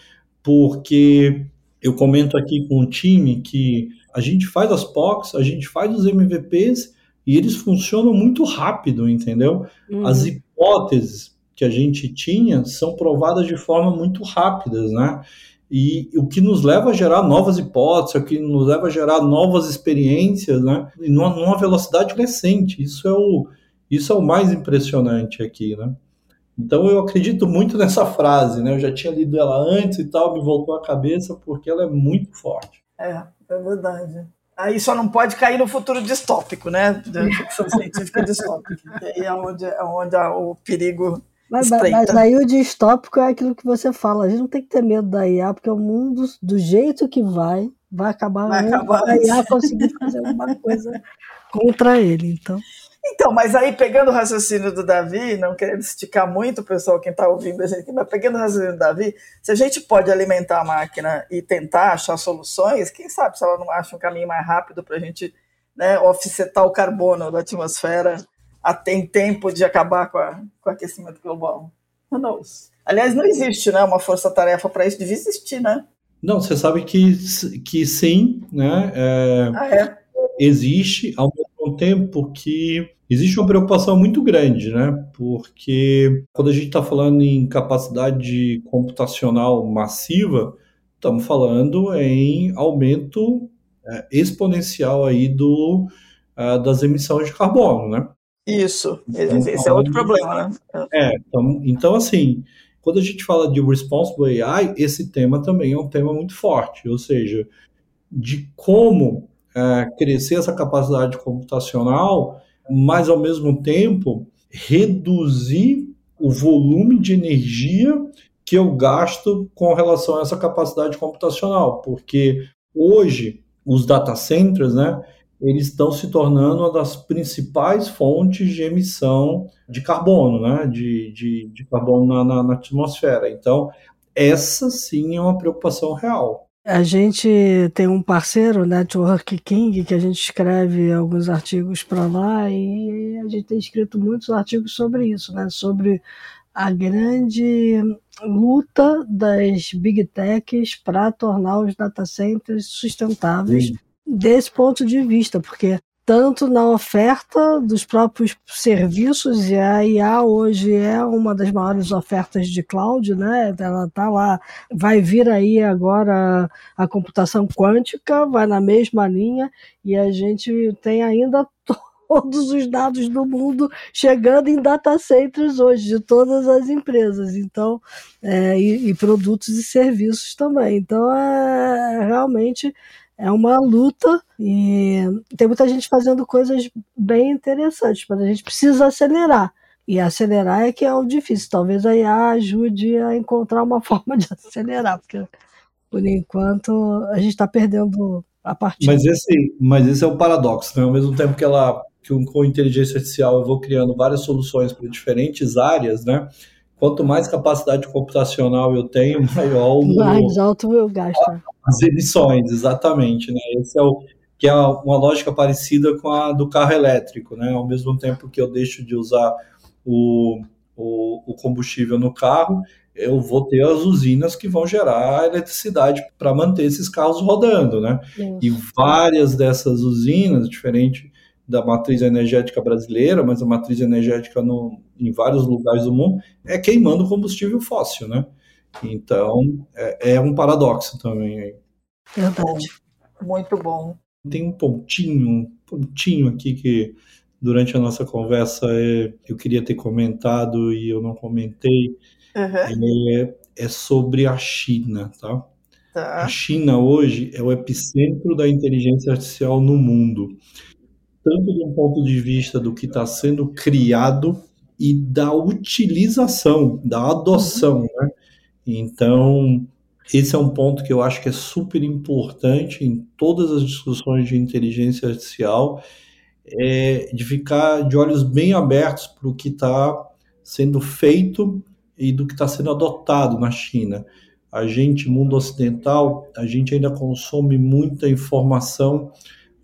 porque eu comento aqui com o time que A gente faz as POCs, a gente faz os MVPs e eles funcionam muito rápido, entendeu? Uhum. As hipóteses que a gente tinha são provadas de forma muito rápidas, né? E o que nos leva a gerar novas hipóteses, o que nos leva a gerar novas experiências, né? E numa, numa velocidade crescente. Isso é o, isso é o mais impressionante aqui, né? Então eu acredito muito nessa frase, né? Eu já tinha lido ela antes e tal, me voltou à cabeça porque ela é muito forte. É, é verdade. Aí só não pode cair no futuro distópico, né? Ficção científica distópica. Aí é onde, é onde o perigo mas, mas, aí o distópico é aquilo que você fala. A gente não tem que ter medo da IA, porque o mundo, do jeito que vai, vai acabar, vai acabar a IA conseguir fazer alguma coisa contra ele. Então. Então, mas aí pegando o raciocínio do Davi, não querendo esticar muito o pessoal quem está ouvindo a gente aqui, mas pegando o raciocínio do Davi, se a gente pode alimentar a máquina e tentar achar soluções, quem sabe se ela não acha um caminho mais rápido para a gente né, offsetar o carbono da atmosfera tem tempo de acabar com, a, com o aquecimento global. Who knows? Aliás, não existe né, uma força-tarefa para isso, devia existir, né? Não, você sabe que, que sim, né? É, ah, é? Existe, mesmo tempo que existe uma preocupação muito grande, né? Porque quando a gente está falando em capacidade computacional massiva, estamos falando em aumento é, exponencial aí do, uh, das emissões de carbono, né? Isso, então, esse é outro problema, né? É, então, então assim, quando a gente fala de responsible AI, esse tema também é um tema muito forte, ou seja, de como é, crescer essa capacidade computacional, mas ao mesmo tempo reduzir o volume de energia que eu gasto com relação a essa capacidade computacional, porque hoje os data centers, né, eles estão se tornando uma das principais fontes de emissão de carbono, né? de, de, de carbono na, na, na atmosfera. Então, essa sim é uma preocupação real. A gente tem um parceiro, Network King, que a gente escreve alguns artigos para lá e a gente tem escrito muitos artigos sobre isso, né? sobre a grande luta das big techs para tornar os data centers sustentáveis. Sim desse ponto de vista, porque tanto na oferta dos próprios serviços, e a IA hoje é uma das maiores ofertas de cloud, né? Ela está lá, vai vir aí agora a computação quântica, vai na mesma linha, e a gente tem ainda todos os dados do mundo chegando em data centers hoje, de todas as empresas, então, é, e, e, produtos e serviços também. Então, é, realmente é uma luta e tem muita gente fazendo coisas bem interessantes, mas a gente precisa acelerar. E acelerar é que é o difícil. Talvez a IA ajude a encontrar uma forma de acelerar, porque por enquanto a gente está perdendo a partida. Mas esse, mas esse é o paradoxo, né? Ao mesmo tempo que ela que com inteligência artificial eu vou criando várias soluções para diferentes áreas, né? Quanto mais capacidade computacional eu tenho, maior o mais alto eu gasto. As emissões, exatamente, né? Esse é o que é uma lógica parecida com a do carro elétrico, né? Ao mesmo tempo que eu deixo de usar o, o, o combustível no carro, eu vou ter as usinas que vão gerar eletricidade para manter esses carros rodando, né? Isso. E várias dessas usinas, diferente da matriz energética brasileira, mas a matriz energética no, em vários lugares do mundo é queimando combustível fóssil, né? Então é, é um paradoxo também. Verdade. Muito bom. Tem um pontinho, um pontinho aqui que durante a nossa conversa é, eu queria ter comentado e eu não comentei. Uhum. É, é sobre a China, tá? tá? A China hoje é o epicentro da inteligência artificial no mundo tanto de um ponto de vista do que está sendo criado e da utilização, da adoção, uhum. né? Então, esse é um ponto que eu acho que é super importante em todas as discussões de inteligência artificial, é de ficar de olhos bem abertos para o que está sendo feito e do que está sendo adotado na China. A gente, mundo ocidental, a gente ainda consome muita informação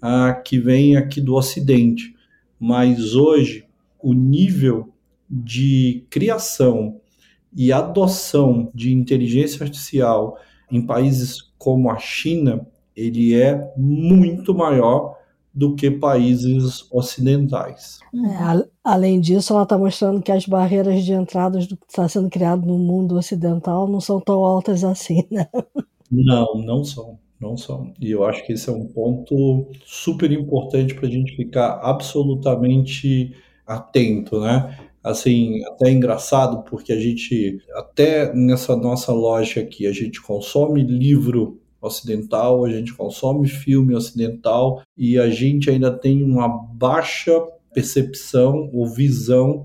ah, que vem aqui do Ocidente, mas hoje o nível de criação e adoção de inteligência artificial em países como a China, ele é muito maior do que países ocidentais. É, além disso, ela está mostrando que as barreiras de entrada do que está sendo criado no mundo ocidental não são tão altas assim, né? Não, não são. Não são. E eu acho que esse é um ponto super importante para a gente ficar absolutamente atento, né? Assim, até é engraçado porque a gente, até nessa nossa loja aqui, a gente consome livro ocidental, a gente consome filme ocidental e a gente ainda tem uma baixa percepção ou visão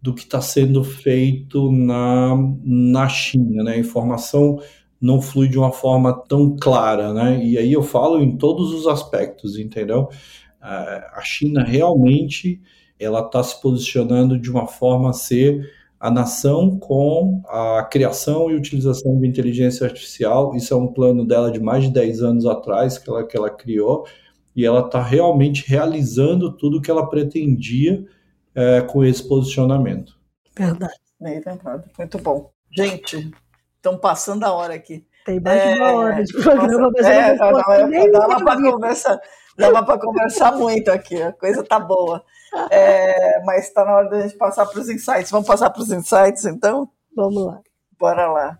do que está sendo feito na, na China, né? A informação não flui de uma forma tão clara, né? E aí eu falo em todos os aspectos, entendeu? A China realmente ela está se posicionando de uma forma a ser a nação com a criação e utilização de inteligência artificial. Isso é um plano dela de mais de 10 anos atrás que ela, que ela criou, e ela está realmente realizando tudo o que ela pretendia é, com esse posicionamento. Verdade. Bem lembrado. Muito bom. Gente, estão passando a hora aqui. Tem mais de uma hora de programa, mas é, eu não é, dava para conversar, dava para conversar muito aqui, a coisa tá boa. É, mas está na hora da gente passar para os insights. Vamos passar para os insights, então? Vamos lá. Bora lá.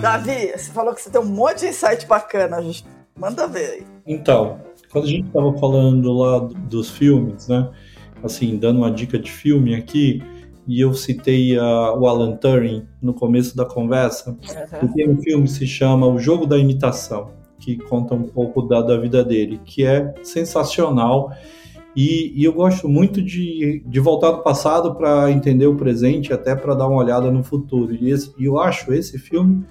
Davi, você falou que você tem um monte de insight bacana. Manda ver aí. Então, quando a gente estava falando lá dos filmes, né? Assim, dando uma dica de filme aqui, e eu citei uh, o Alan Turing no começo da conversa, uhum. tem um filme que se chama O Jogo da Imitação, que conta um pouco da, da vida dele, que é sensacional. E, e eu gosto muito de, de voltar do passado para entender o presente, até para dar uma olhada no futuro. E, esse, eu acho esse filme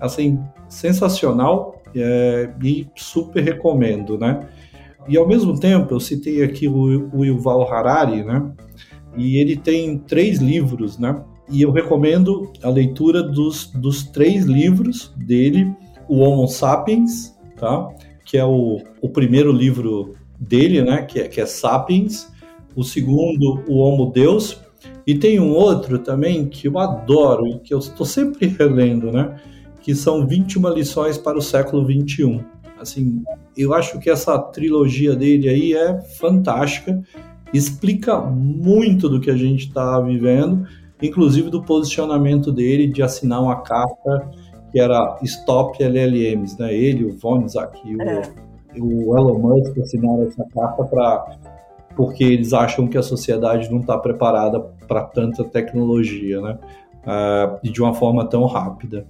assim sensacional é, e super recomendo, né? E ao mesmo tempo eu citei aqui o, o Yuval Harari, né? E ele tem três livros, né? E eu recomendo a leitura dos, dos três livros dele, o Homo Sapiens, tá? Que é o, o primeiro livro dele, né? Que é, que é Sapiens. O segundo, o Homo Deus. E tem um outro também que eu adoro e que eu estou sempre relendo, né? Que são 21 lições para o século 21. Assim, eu acho que essa trilogia dele aí é fantástica explica muito do que a gente está vivendo, inclusive do posicionamento dele de assinar uma carta que era Stop LLMs, né? Ele, o Von e é. o, o Elon Musk assinaram essa carta para porque eles acham que a sociedade não está preparada para tanta tecnologia, né? Uh, e de uma forma tão rápida.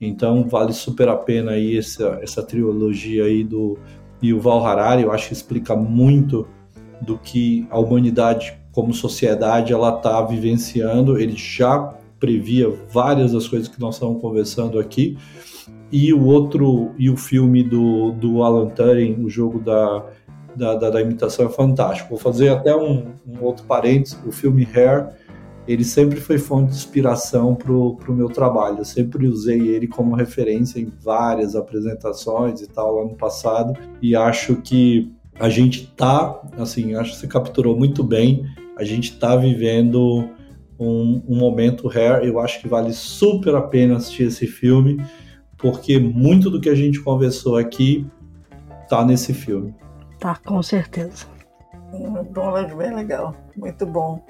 Então vale super a pena aí essa, essa trilogia aí do Yuval Harari, eu acho que explica muito do que a humanidade como sociedade ela está vivenciando. Ele já previa várias das coisas que nós estamos conversando aqui. E o outro, e o filme do, do Alan Turing, o jogo da, da, da, da imitação é fantástico. Vou fazer até um, um, outro parênteses, o filme Hair, ele sempre foi fonte de inspiração para o meu trabalho. Eu sempre usei ele como referência em várias apresentações e tal lá no passado, e acho que a gente tá, assim, acho que você capturou muito bem, a gente tá vivendo um, um momento rare, eu acho que vale super a pena assistir esse filme, porque muito do que a gente conversou aqui tá nesse filme. Tá, com certeza. Bom, bem legal, muito bom.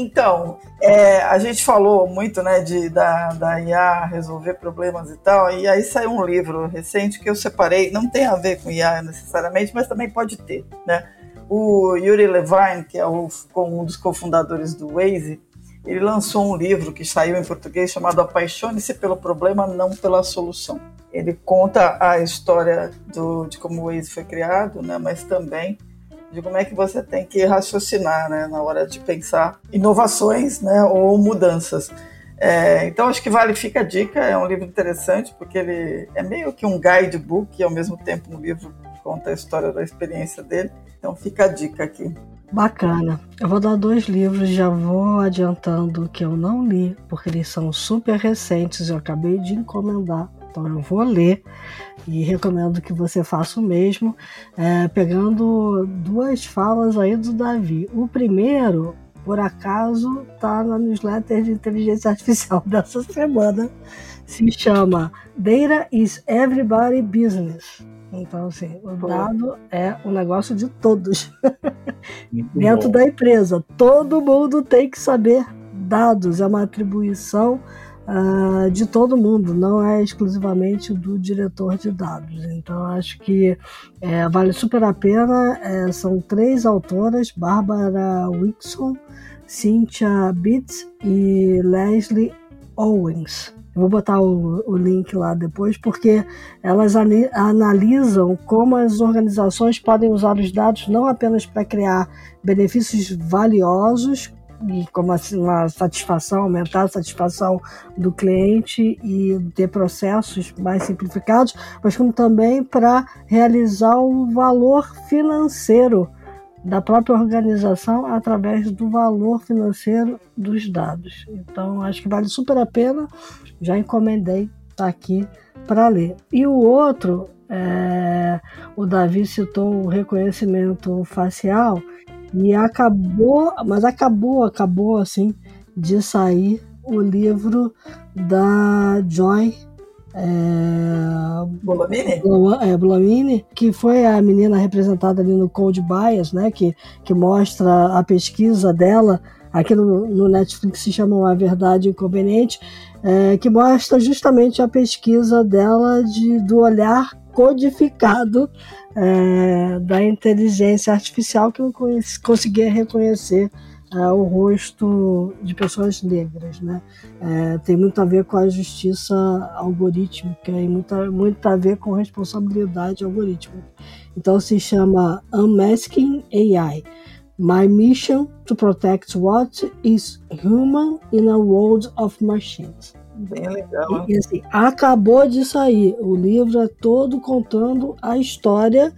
Então, é, a gente falou muito né, de, da, da IA resolver problemas e tal, e aí saiu um livro recente que eu separei, não tem a ver com IA necessariamente, mas também pode ter. Né? O Yuri Levine, que é o, um dos cofundadores do Waze, ele lançou um livro que saiu em português chamado Apaixone-se pelo problema, não pela solução. Ele conta a história do, de como o Waze foi criado, né, mas também de como é que você tem que raciocinar né, na hora de pensar inovações né, ou mudanças. É, então acho que vale, fica a dica, é um livro interessante, porque ele é meio que um guidebook e ao mesmo tempo um livro que conta a história da experiência dele. Então fica a dica aqui. Bacana. Eu vou dar dois livros, já vou adiantando que eu não li, porque eles são super recentes, eu acabei de encomendar Então eu vou ler e recomendo que você faça o mesmo, é, pegando duas falas aí do Davi. O primeiro, por acaso, está na newsletter de inteligência artificial dessa semana. Se chama Data is Everybody Business. Então, assim, o dado é o negócio de todos dentro bom. da empresa. Todo mundo tem que saber dados, é uma atribuição uh, de todo mundo, não é exclusivamente do diretor de dados. Então, acho que é, vale super a pena. É, são três autoras: Bárbara Wixon, Cynthia Bitts e Leslie Owens. Eu vou botar o, o, link lá depois, porque elas analisam como as organizações podem usar os dados não apenas para criar benefícios valiosos, e como assim, uma satisfação, aumentar a satisfação do cliente e ter processos mais simplificados, mas como também para realizar o valor financeiro da própria organização através do valor financeiro dos dados. Então, acho que vale super a pena. Já encomendei, está aqui para ler. E o outro, é, o Davi citou o reconhecimento facial. E acabou, mas acabou, acabou assim de sair o livro da Joy é? É, que foi a menina representada ali no Code Bias, né, que, que mostra a pesquisa dela, aqui no, no Netflix se chama A Verdade Inconveniente, é, que mostra justamente a pesquisa dela de, do olhar codificado é, da inteligência artificial que não conseguia reconhecer é, o rosto de pessoas negras. Né? É, tem muito a ver com a justiça algorítmica e muito, muito a ver com responsabilidade algorítmica. Então se chama Unmasking AI. My mission to protect what is human in a world of machines. Bem legal. E, assim, acabou de sair. O livro é todo contando a história.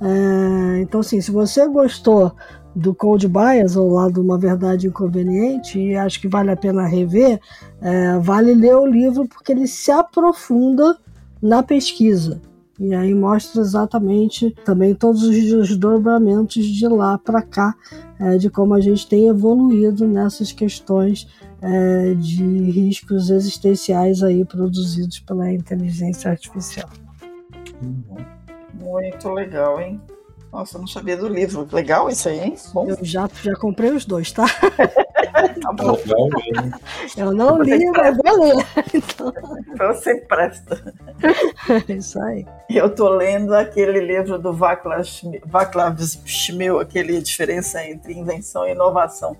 É, então, assim, se você gostou do Cold Bias, ou lá de Uma Verdade Inconveniente, e acho que vale a pena rever, é, vale ler o livro porque ele se aprofunda na pesquisa. E aí mostra exatamente também todos os desdobramentos de lá para cá, é, de como a gente tem evoluído nessas questões é, de riscos existenciais aí produzidos pela inteligência artificial. Muito legal, hein? Nossa, eu não sabia do livro. Legal isso aí, hein? Bom. Eu já, já comprei os dois, tá? tá bom. Eu não li, mas vou ler. Então... então você presta. Isso aí. Eu tô lendo aquele livro do Vaclav Smil, aquele Diferença entre Invenção e Inovação.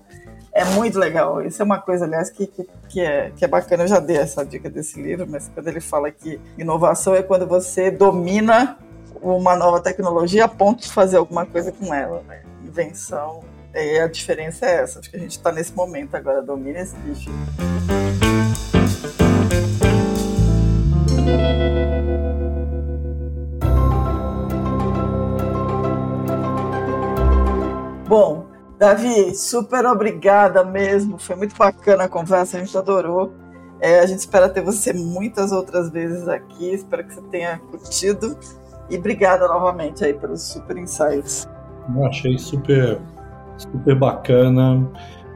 É muito legal. Isso é uma coisa, aliás, que, que, que, é, que é bacana. Eu já dei essa dica desse livro, mas quando ele fala que inovação é quando você domina uma nova tecnologia a ponto de fazer alguma coisa com ela, né? Invenção. E a diferença é essa. Acho que a gente está nesse momento agora, domina esse bicho. Davi, super obrigada mesmo. Foi muito bacana a conversa, a gente adorou. É, a gente espera ter você muitas outras vezes aqui. Espero que você tenha curtido. E obrigada novamente aí pelos super insights. Eu achei super, super bacana.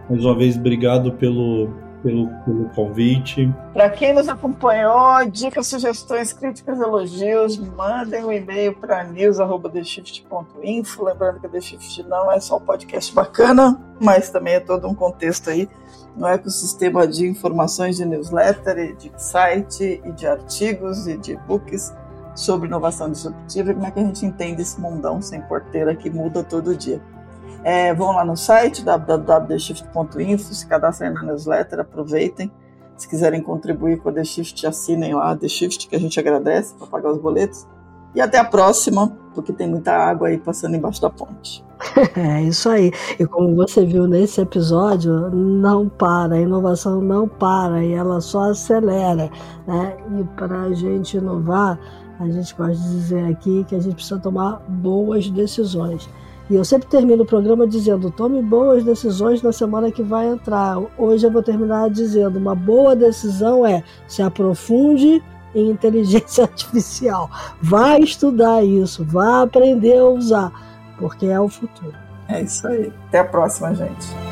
Mais uma vez, obrigado pelo, pelo, pelo convite. Para quem nos acompanhou, dicas, sugestões, críticas, elogios, mandem um e-mail para news.theshift.info. Lembrando que The Shift não é só um podcast bacana, mas também é todo um contexto aí no ecossistema de informações de newsletter, de site, e de artigos e de e-books sobre inovação disruptiva e como é que a gente entende esse mundão sem porteira que muda todo dia. É, vão lá no site www.theshift.info, se cadastrem na newsletter, aproveitem. Se quiserem contribuir com a The Shift, assinem lá a The Shift, que a gente agradece para pagar os boletos. E até a próxima, porque tem muita água aí passando embaixo da ponte. É isso aí. E como você viu nesse episódio, não para, a inovação não para e ela só acelera. Né? E para a gente inovar, a gente gosta de dizer aqui que a gente precisa tomar boas decisões. E eu sempre termino o programa dizendo: tome boas decisões na semana que vai entrar. Hoje eu vou terminar dizendo: uma boa decisão é se aprofunde em inteligência artificial. Vá estudar isso, vá aprender a usar, porque é o futuro. É isso aí. Até a próxima, gente.